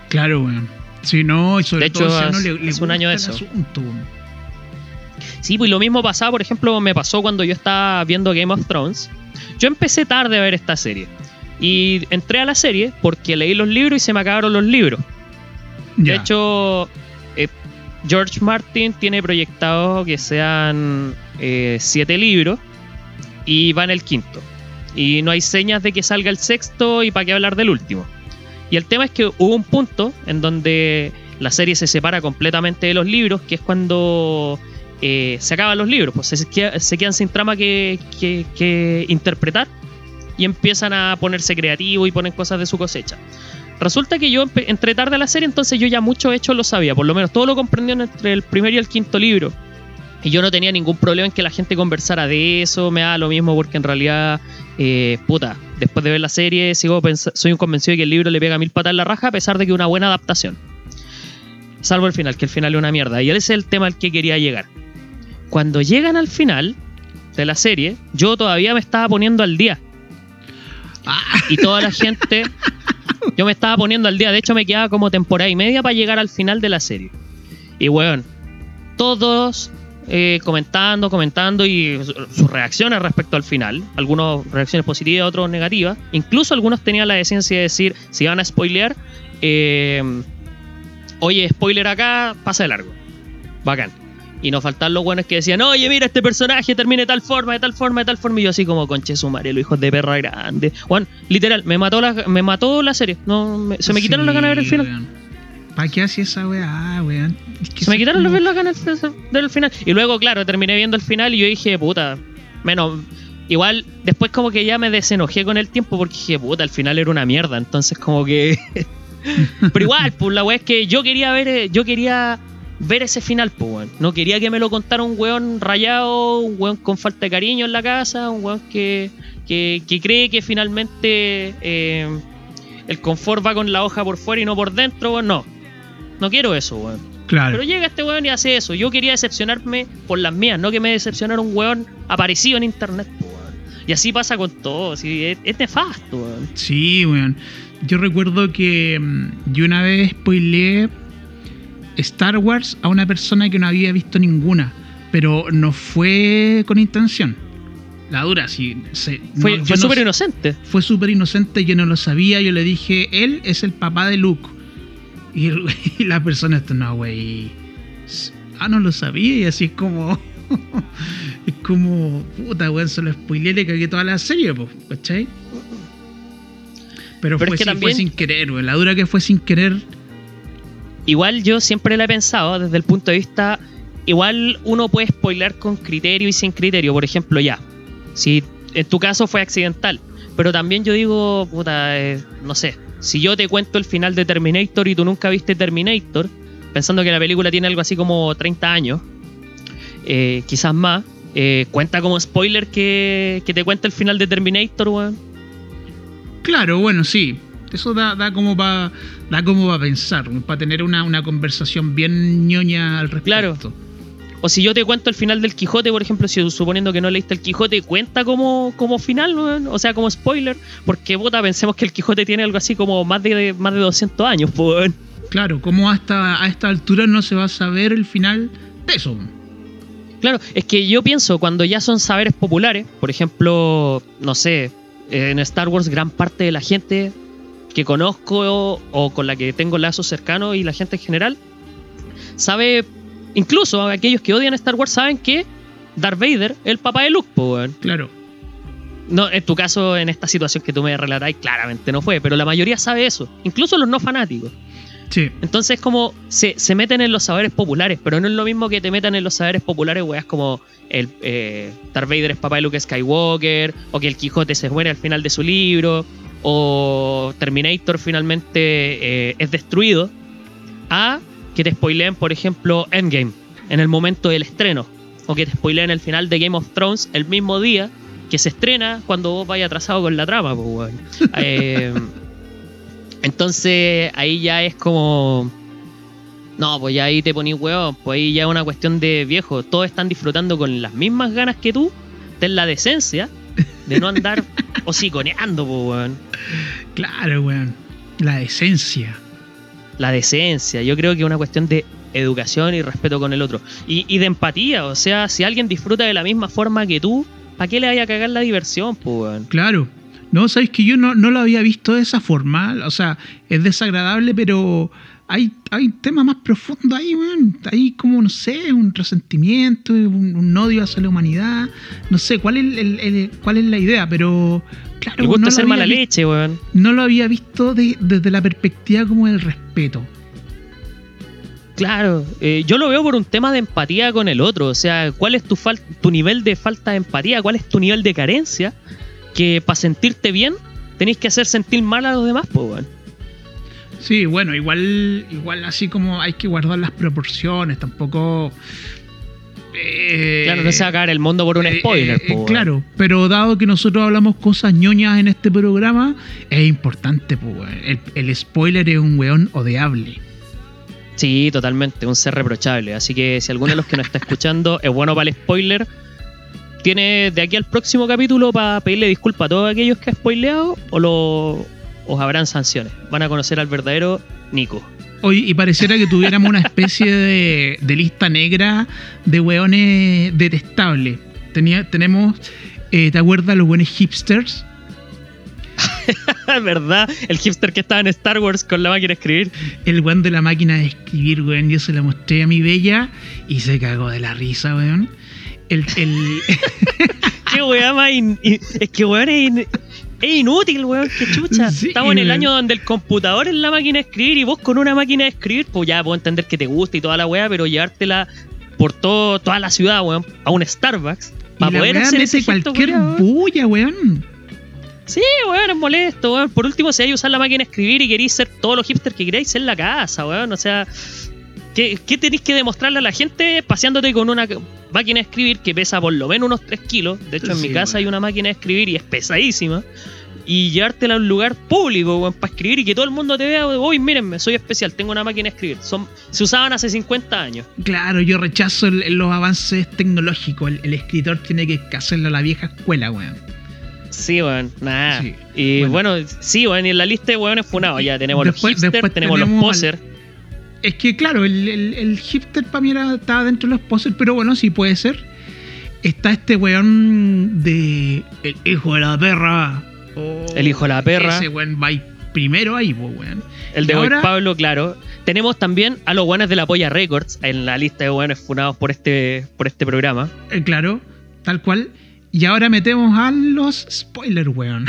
Claro, weón. Si no, y sobre De hecho, todo si a uno le, le hace un año de eso. asunto. Sí, pues lo mismo pasaba, por ejemplo, me pasó cuando yo estaba viendo Game of Thrones. Yo empecé tarde a ver esta serie. Y entré a la serie porque leí los libros y se me acabaron los libros. De hecho, George Martin tiene proyectado que sean eh, siete libros y va en el quinto. Y no hay señas de que salga el sexto y para qué hablar del último. Y el tema es que hubo un punto en donde la serie se separa completamente de los libros, que es cuando eh, se acaban los libros, pues se, queda- se quedan sin trama que, que- que interpretar y empiezan a ponerse creativos y ponen cosas de su cosecha. Resulta que yo entré tarde a la serie, entonces yo ya mucho hecho lo sabía, por lo menos todo lo comprendí entre el primer y el quinto libro. Y yo no tenía ningún problema en que la gente conversara de eso, me da lo mismo porque en realidad, eh, puta, después de ver la serie sigo soy un convencido de que el libro le pega mil patas en la raja a pesar de que es una buena adaptación. Salvo el final, que el final es una mierda. Y ese es el tema al que quería llegar. Cuando llegan al final de la serie, yo todavía me estaba poniendo al día. Ah, Y toda la gente, yo me estaba poniendo al día. De hecho, me quedaba como temporada y media para llegar al final de la serie. Y weón, todos eh, comentando, comentando y su- sus reacciones respecto al final. Algunos reacciones positivas, otros negativas. Incluso algunos tenían la decencia de decir, si van a spoilear, eh, oye, spoiler acá, pasa de largo. Bacán. Y nos faltan los buenos que decían, oye, mira, este personaje termina de tal forma, de tal forma, de tal forma. Y yo así como, conche su madre, los hijos de perra grande. Juan, literal, me mató la, me mató la serie. No, me- se me quitaron las ganas de ver el final. ¿Para qué hacía esa weá, weón? Es que Se me quitaron es las como- ganas de ver el final. Y luego, claro, terminé viendo el final y yo dije, puta, menos. Igual, después como que ya me desenojé con el tiempo porque dije, puta, al final era una mierda. Entonces, como que. Pero igual, pues la weá es que yo quería ver, eh, yo quería ver ese final, pues weón. No quería que me lo contara un weón rayado, un weón con falta de cariño en la casa, un weón que, que, que cree que finalmente eh, el confort va con la hoja por fuera y no por dentro, weón. No. No quiero eso, weón. Claro. Pero llega este weón y hace eso. Yo quería decepcionarme por las mías, no que me decepcionara un weón aparecido en internet, weón. Y así pasa con todo, es, es nefasto, weón. Sí, weón. Yo recuerdo que mm, yo una vez spoileé Star Wars a una persona que no había visto ninguna, pero no fue con intención. La dura, sí. se- Fue, no, fue súper inocente. fue súper inocente, yo no lo sabía, yo le dije, él es el papá de Luke. Y, el- y la persona, esto no, güey. Ah, no lo sabía, y así es como. es como, puta, weón, se lo spoileé, le cagué toda la serie, pues, ¿cachai? Pero, Pero fue, es que sí, fue también- sin querer, weón. La dura que fue sin querer. Igual yo siempre la he pensado desde el punto de vista. Igual uno puede spoiler con criterio y sin criterio. Por ejemplo, ya. Si en tu caso fue accidental. Pero también yo digo, puta, eh, no sé. Si yo te cuento el final de Terminator y tú nunca viste Terminator, pensando que la película tiene algo así como 30 años, eh, quizás más, eh, cuenta como spoiler que, que te cuenta el final de Terminator, weón. Claro, bueno, sí. Eso da, da como para da como para pensar, para tener una, una conversación bien ñoña al respecto. Claro. O si yo te cuento el final del Quijote, por ejemplo, si suponiendo que no leíste el Quijote, cuenta como, como final, weón? o sea, como spoiler, porque puta, pensemos que el Quijote tiene algo así como más de, más de 200 años, pues. Claro, como hasta a esta altura no se va a saber el final de eso. Claro, es que yo pienso, cuando ya son saberes populares, por ejemplo, no sé, en Star Wars gran parte de la gente que conozco o, con la que tengo lazos cercanos y la gente en general, sabe, incluso aquellos que odian Star Wars saben que Darth Vader es el papá de Luke, pues. Claro. No, en tu caso, en esta situación que tú me relatáis, claramente no fue, pero la mayoría sabe eso, incluso los no fanáticos. Sí. Entonces, como se, se meten en los saberes populares, pero no es lo mismo que te metan en los saberes populares, weas, como el eh, Darth Vader es papá de Luke Skywalker, o que el Quijote se muere al final de su libro, o Terminator finalmente eh, es destruido, a que te spoileen, por ejemplo, Endgame, en el momento del estreno, o que te spoileen el final de Game of Thrones el mismo día que se estrena cuando vos vayas atrasado con la trama, pues. Eh, entonces ahí ya es como. No, pues ya ahí te ponís huevón, pues ahí ya es una cuestión de viejo. Todos están disfrutando con las mismas ganas que tú, ten la decencia de no andar hociconeando, pues weón. Claro, weón. La esencia. La decencia, yo creo que es una cuestión de educación y respeto con el otro. Y, y de empatía, o sea, si alguien disfruta de la misma forma que tú, ¿para qué le vaya a cagar la diversión, pues weón? Claro. No, sabes que yo no, no lo había visto de esa forma. O sea, es desagradable, pero hay, hay temas más profundos ahí, weón. Hay como, no sé, un resentimiento, un, un odio hacia la humanidad. No sé cuál es, el- el- cuál es la idea, pero claro, Me gusta no había mala leche, weón. No lo había visto de- desde la perspectiva como del respeto. Claro, eh, yo lo veo por un tema de empatía con el otro. O sea, ¿cuál es tu, fal- tu nivel de falta de empatía? ¿Cuál es tu nivel de carencia? Que para sentirte bien tenéis que hacer sentir mal a los demás, pues, weón. Sí, bueno, igual, igual así como hay que guardar las proporciones, tampoco Eh, Claro, no se va a cagar el mundo por un eh, spoiler, eh, po, claro, pero dado que nosotros hablamos cosas ñoñas en este programa, es importante, po, el spoiler es un weón odiable. Sí, totalmente, un ser reprochable. Así que si alguno de los que nos está escuchando es bueno para el spoiler, tiene de aquí al próximo capítulo para pedirle disculpas a todos aquellos que ha spoileado o lo, os habrán sanciones. Van a conocer al verdadero Nico. Hoy, y pareciera que tuviéramos una especie de, de lista negra de weones detestables. Tenía, tenemos, eh, ¿te acuerdas los buenos hipsters? ¿Verdad? El hipster que estaba en Star Wars con la máquina de escribir. El weón de la máquina de escribir, weón. Yo se la mostré a mi bella y se cagó de la risa, weón. El, el, Qué weá más. in- es que weón es, in- es inútil, weón. Qué chucha. Sí, Estamos en el año donde el computador es la máquina de escribir y vos con una máquina de escribir, pues ya puedo entender que te gusta y toda la weá, pero llevártela por todo, toda la ciudad, weón, a un Starbucks. Para poder weá hacer ese cualquier bulla, weón. Sí, weón, es molesto, weón. Por último, si hay que usar la máquina de escribir y queréis ser todos los hipsters que queráis en la casa, weón. O sea, ¿qué, qué tenéis que demostrarle a la gente paseándote con una máquina de escribir que pesa por lo menos unos 3 kilos? De hecho, en mi casa hay una máquina de escribir y es pesadísima. Y llevártela a un lugar público, weón, para escribir y que todo el mundo te vea, uy, mírenme, soy especial, tengo una máquina de escribir. Son, se usaban hace 50 años. Claro, yo rechazo el- los avances tecnológicos. El, el escritor tiene que hacerlo a la vieja escuela, weón. Sí, weón, nada. Sí. Y Bueno. bueno, sí, weón, y en la lista de weones funados ya tenemos Después- los hipsters, tenemos, los tenemos al- posers. Es que, claro, el, el- el hipster para mí era- estaba dentro de los posers, pero bueno, sí puede ser. Está este weón de. El hijo de la perra. Oh, El hijo de la perra. Ese weón va primero ahí, weón. El de hoy ahora- Pablo, claro. Tenemos también a los buenos de la Polla Records en la lista de buenos funados por este, por este programa. Eh, claro, tal cual. Y ahora metemos a los spoilers, weón.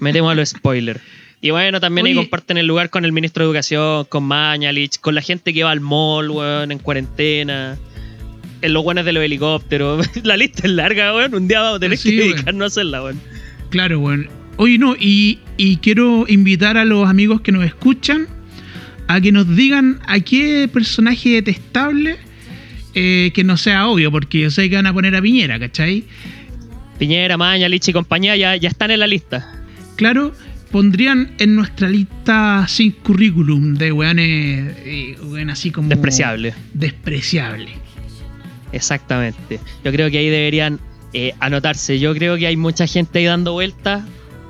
Metemos a los spoilers. Y bueno, también ahí Oye. comparten el lugar con el ministro de Educación, con Mañalich, con la gente que va al mall, weón, en cuarentena. En los buenos de los helicópteros. la lista es larga, weón. Un día vamos a tener Sí, que weón. dedicarnos a hacerla, weón. Claro, weón. Oye, no, y, y quiero invitar a los amigos que nos escuchan a que nos digan a qué personaje detestable eh, que no sea obvio, porque yo sé que van a poner a Piñera, ¿cachai? Piñera, Mañalich y compañía ya, ya están en la lista. Claro, pondrían en nuestra lista sin currículum de weones, eh, weón así como... Despreciable. Despreciable. Exactamente. Yo creo que ahí deberían eh, anotarse. Yo creo que hay mucha gente ahí dando vueltas.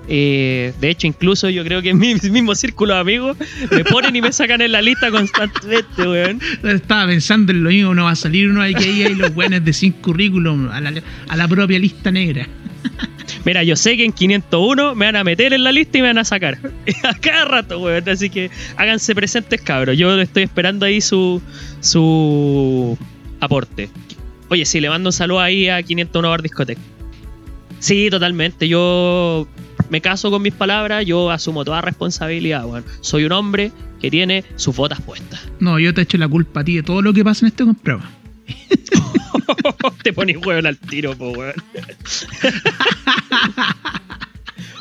Eh, de hecho, incluso yo creo que en mi mismo círculo de amigos me ponen y me sacan en la lista constantemente, weón. Estaba pensando en lo mismo, no va a salir uno ahí que ahí hay los weones de sin currículum a la, a la propia lista negra. Mira, yo sé que en 501 me van a meter en la lista y me van a sacar. A cada rato, weón. Así que háganse presentes, cabros. Yo estoy esperando ahí su, su aporte. Oye, sí, le mando un saludo ahí a 501 Bar Discotec. Sí, totalmente. Yo me caso con mis palabras, yo asumo toda responsabilidad, weón. Soy un hombre que tiene sus botas puestas. No, yo te echo la culpa a ti de todo lo que pasa en este programa. Te pones hueón al tiro, po, weón.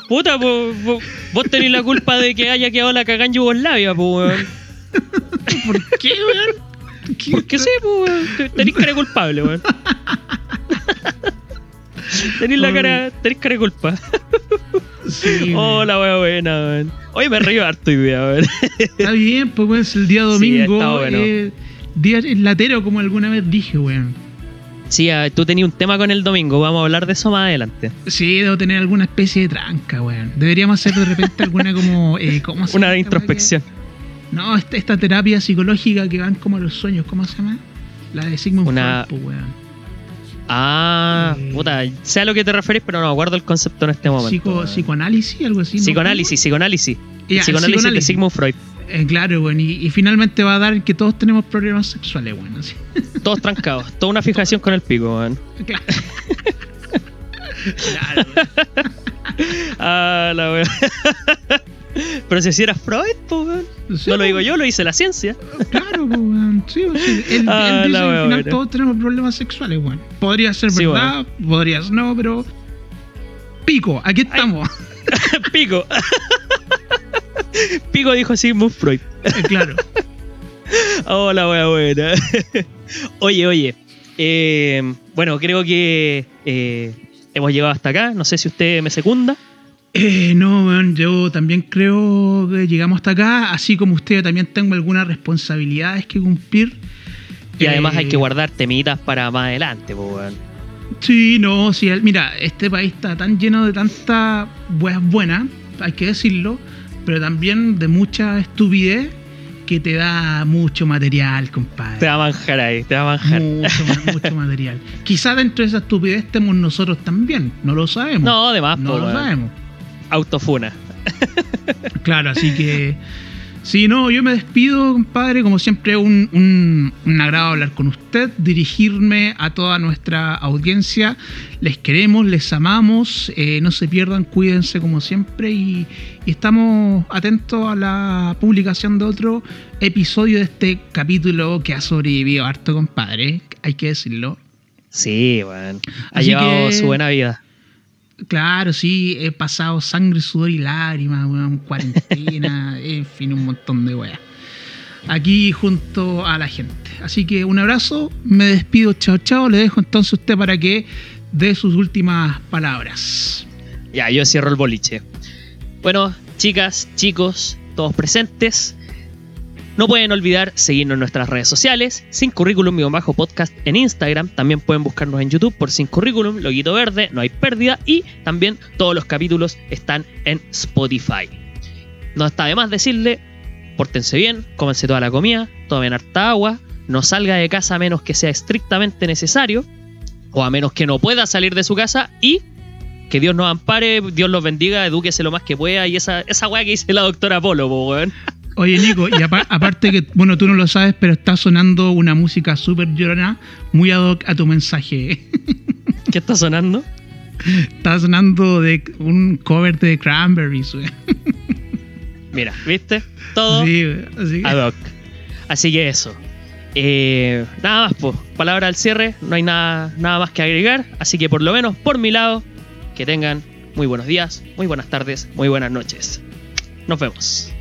Puta, po, po, vos tenés la culpa de que haya quedado la cagada en Yugoslavia, po, weón. ¿Por qué, weón? ¿Qué- Porque sí, po, weón. Te- Tenés cara culpable, weón. Tenés la cara, tenés cara de culpa. Sí, Oh, buena, weón. Hoy me río harto hoy día, weón. Está bien, pues weón, es el día Sí, domingo. está bueno. eh, día latero, como alguna vez dije, weón. Sí, ah, tú tenías un tema con el domingo, vamos a hablar de eso más adelante. Sí, debo tener alguna especie de tranca, weón. Deberíamos hacer de repente alguna como. Eh, ¿Cómo se Una introspección. que- No, esta, esta terapia psicológica que van como a los sueños, ¿cómo se llama? La de Sigmund Una- Freud, pues, weón. Ah, Eh. puta, sé a lo que te referís, pero no acuerdo el concepto en este momento. Psico- psicoanálisis, algo así. ¿no? Psicoanálisis, psicoanálisis. Psicoanálisis, de. Sigmund Freud. Eh, claro, weón. Y, y finalmente va a dar que todos tenemos problemas sexuales, weón. así. Todos trancados. Toda una fijación con el pico, weón. Claro. Claro. Ah, la weón. Pero si así era Freud, pues. Sí, No lo digo yo, lo dice la ciencia. Claro, pues, weón. Sí, sí. Él, Ah, él dice que al final buena. todos tenemos problemas sexuales, weón. Podría ser Sí, verdad, podría ser no, pero. Pico, aquí estamos. Pico. Pico dijo Sigmund Freud. Eh, claro. Oh, la wea buena. oye, oye. Eh, bueno, creo que eh, hemos llegado hasta acá. No sé si usted me secunda. Eh, no, yo también creo que llegamos hasta acá, así como usted también tengo algunas responsabilidades que cumplir. Y además hay Eh, que guardar temitas para más adelante, pues. Sí, no, sí, mira, este país está tan lleno de tanta weas buenas, hay que decirlo, pero también de mucha estupidez que te da mucho material, compadre. Te va a manjar ahí, te va a manjar. Mucho, mucho material. Quizá dentro de esa estupidez estemos nosotros también, no lo sabemos. No, además, no lo sabemos. Autofuna. Claro, así que. Sí, no, yo me despido, compadre. Como siempre, un, un, un agrado hablar con usted, dirigirme a toda nuestra audiencia. Les queremos, les amamos. eh, no se pierdan, cuídense como siempre. Y, y estamos atentos a la publicación de otro episodio de este capítulo que ha sobrevivido harto, compadre. Hay que decirlo. Sí, weón. Ha Así llevado que- su buena vida. Claro, sí, he pasado sangre, sudor y lágrimas, weón, cuarentena, en fin, un montón de weas. Aquí junto a la gente. Así que un abrazo, me despido, chao, chao. Le dejo entonces a usted para que dé sus últimas palabras. Ya, yo cierro el boliche. Bueno, chicas, chicos, todos presentes. No pueden olvidar seguirnos en nuestras redes sociales, Sin Currículum y bajo podcast en Instagram. También pueden buscarnos en YouTube por Sin Currículum, Loguito Verde, No hay pérdida. Y también todos los capítulos están en Spotify. No está de más decirle, pórtense bien, cómense toda la comida, tomen harta agua, no salga de casa a menos que sea estrictamente necesario, o a menos que no pueda salir de su casa y que Dios nos ampare, Dios los bendiga, edúquese lo más que pueda y esa, esa weá que dice la doctora Polo, po, weón. Oye, Nico, y apa- aparte que, bueno, tú no lo sabes, pero está sonando una música súper llorona, muy ad hoc a tu mensaje. ¿Qué está sonando? está sonando de un cover de Cranberries, weón. Mira, ¿viste? Todo Sí, así que- ad hoc. Así que eso. Eh, nada más, pues. Palabra al cierre, no hay nada, nada más que agregar. Así que por lo menos, por mi lado, que tengan muy buenos días, muy buenas tardes, muy buenas noches. Nos vemos.